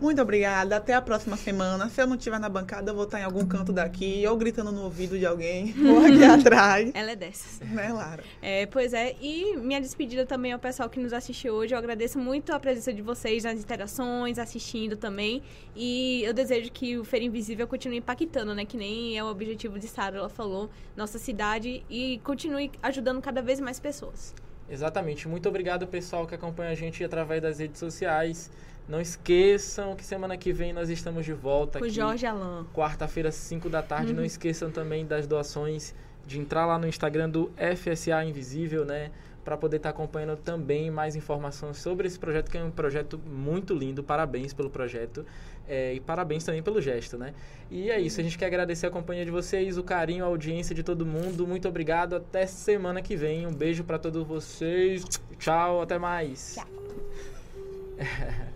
Muito obrigada. Até a próxima semana. Se eu não estiver na bancada, eu vou estar em algum canto daqui, ou gritando no ouvido de alguém, ou aqui atrás. Ela é dessas. Né, Lara? É, pois é. E minha despedida também ao pessoal que nos assistiu hoje. Eu agradeço muito a presença de vocês nas interações, assistindo também. E eu desejo que o Feira Invisível continue impactando, né? Que nem é o objetivo de Sara, ela falou, nossa cidade. E continue ajudando cada vez mais pessoas. Exatamente. Muito obrigado, pessoal, que acompanha a gente através das redes sociais. Não esqueçam que semana que vem nós estamos de volta Com aqui. Jorge Alain. Quarta-feira, 5 da tarde. Uhum. Não esqueçam também das doações, de entrar lá no Instagram do FSA Invisível, né? Para poder estar tá acompanhando também mais informações sobre esse projeto, que é um projeto muito lindo. Parabéns pelo projeto. É, e parabéns também pelo gesto, né? E é isso, a gente quer agradecer a companhia de vocês, o carinho, a audiência de todo mundo. Muito obrigado. Até semana que vem. Um beijo para todos vocês. Tchau, até mais. Tchau.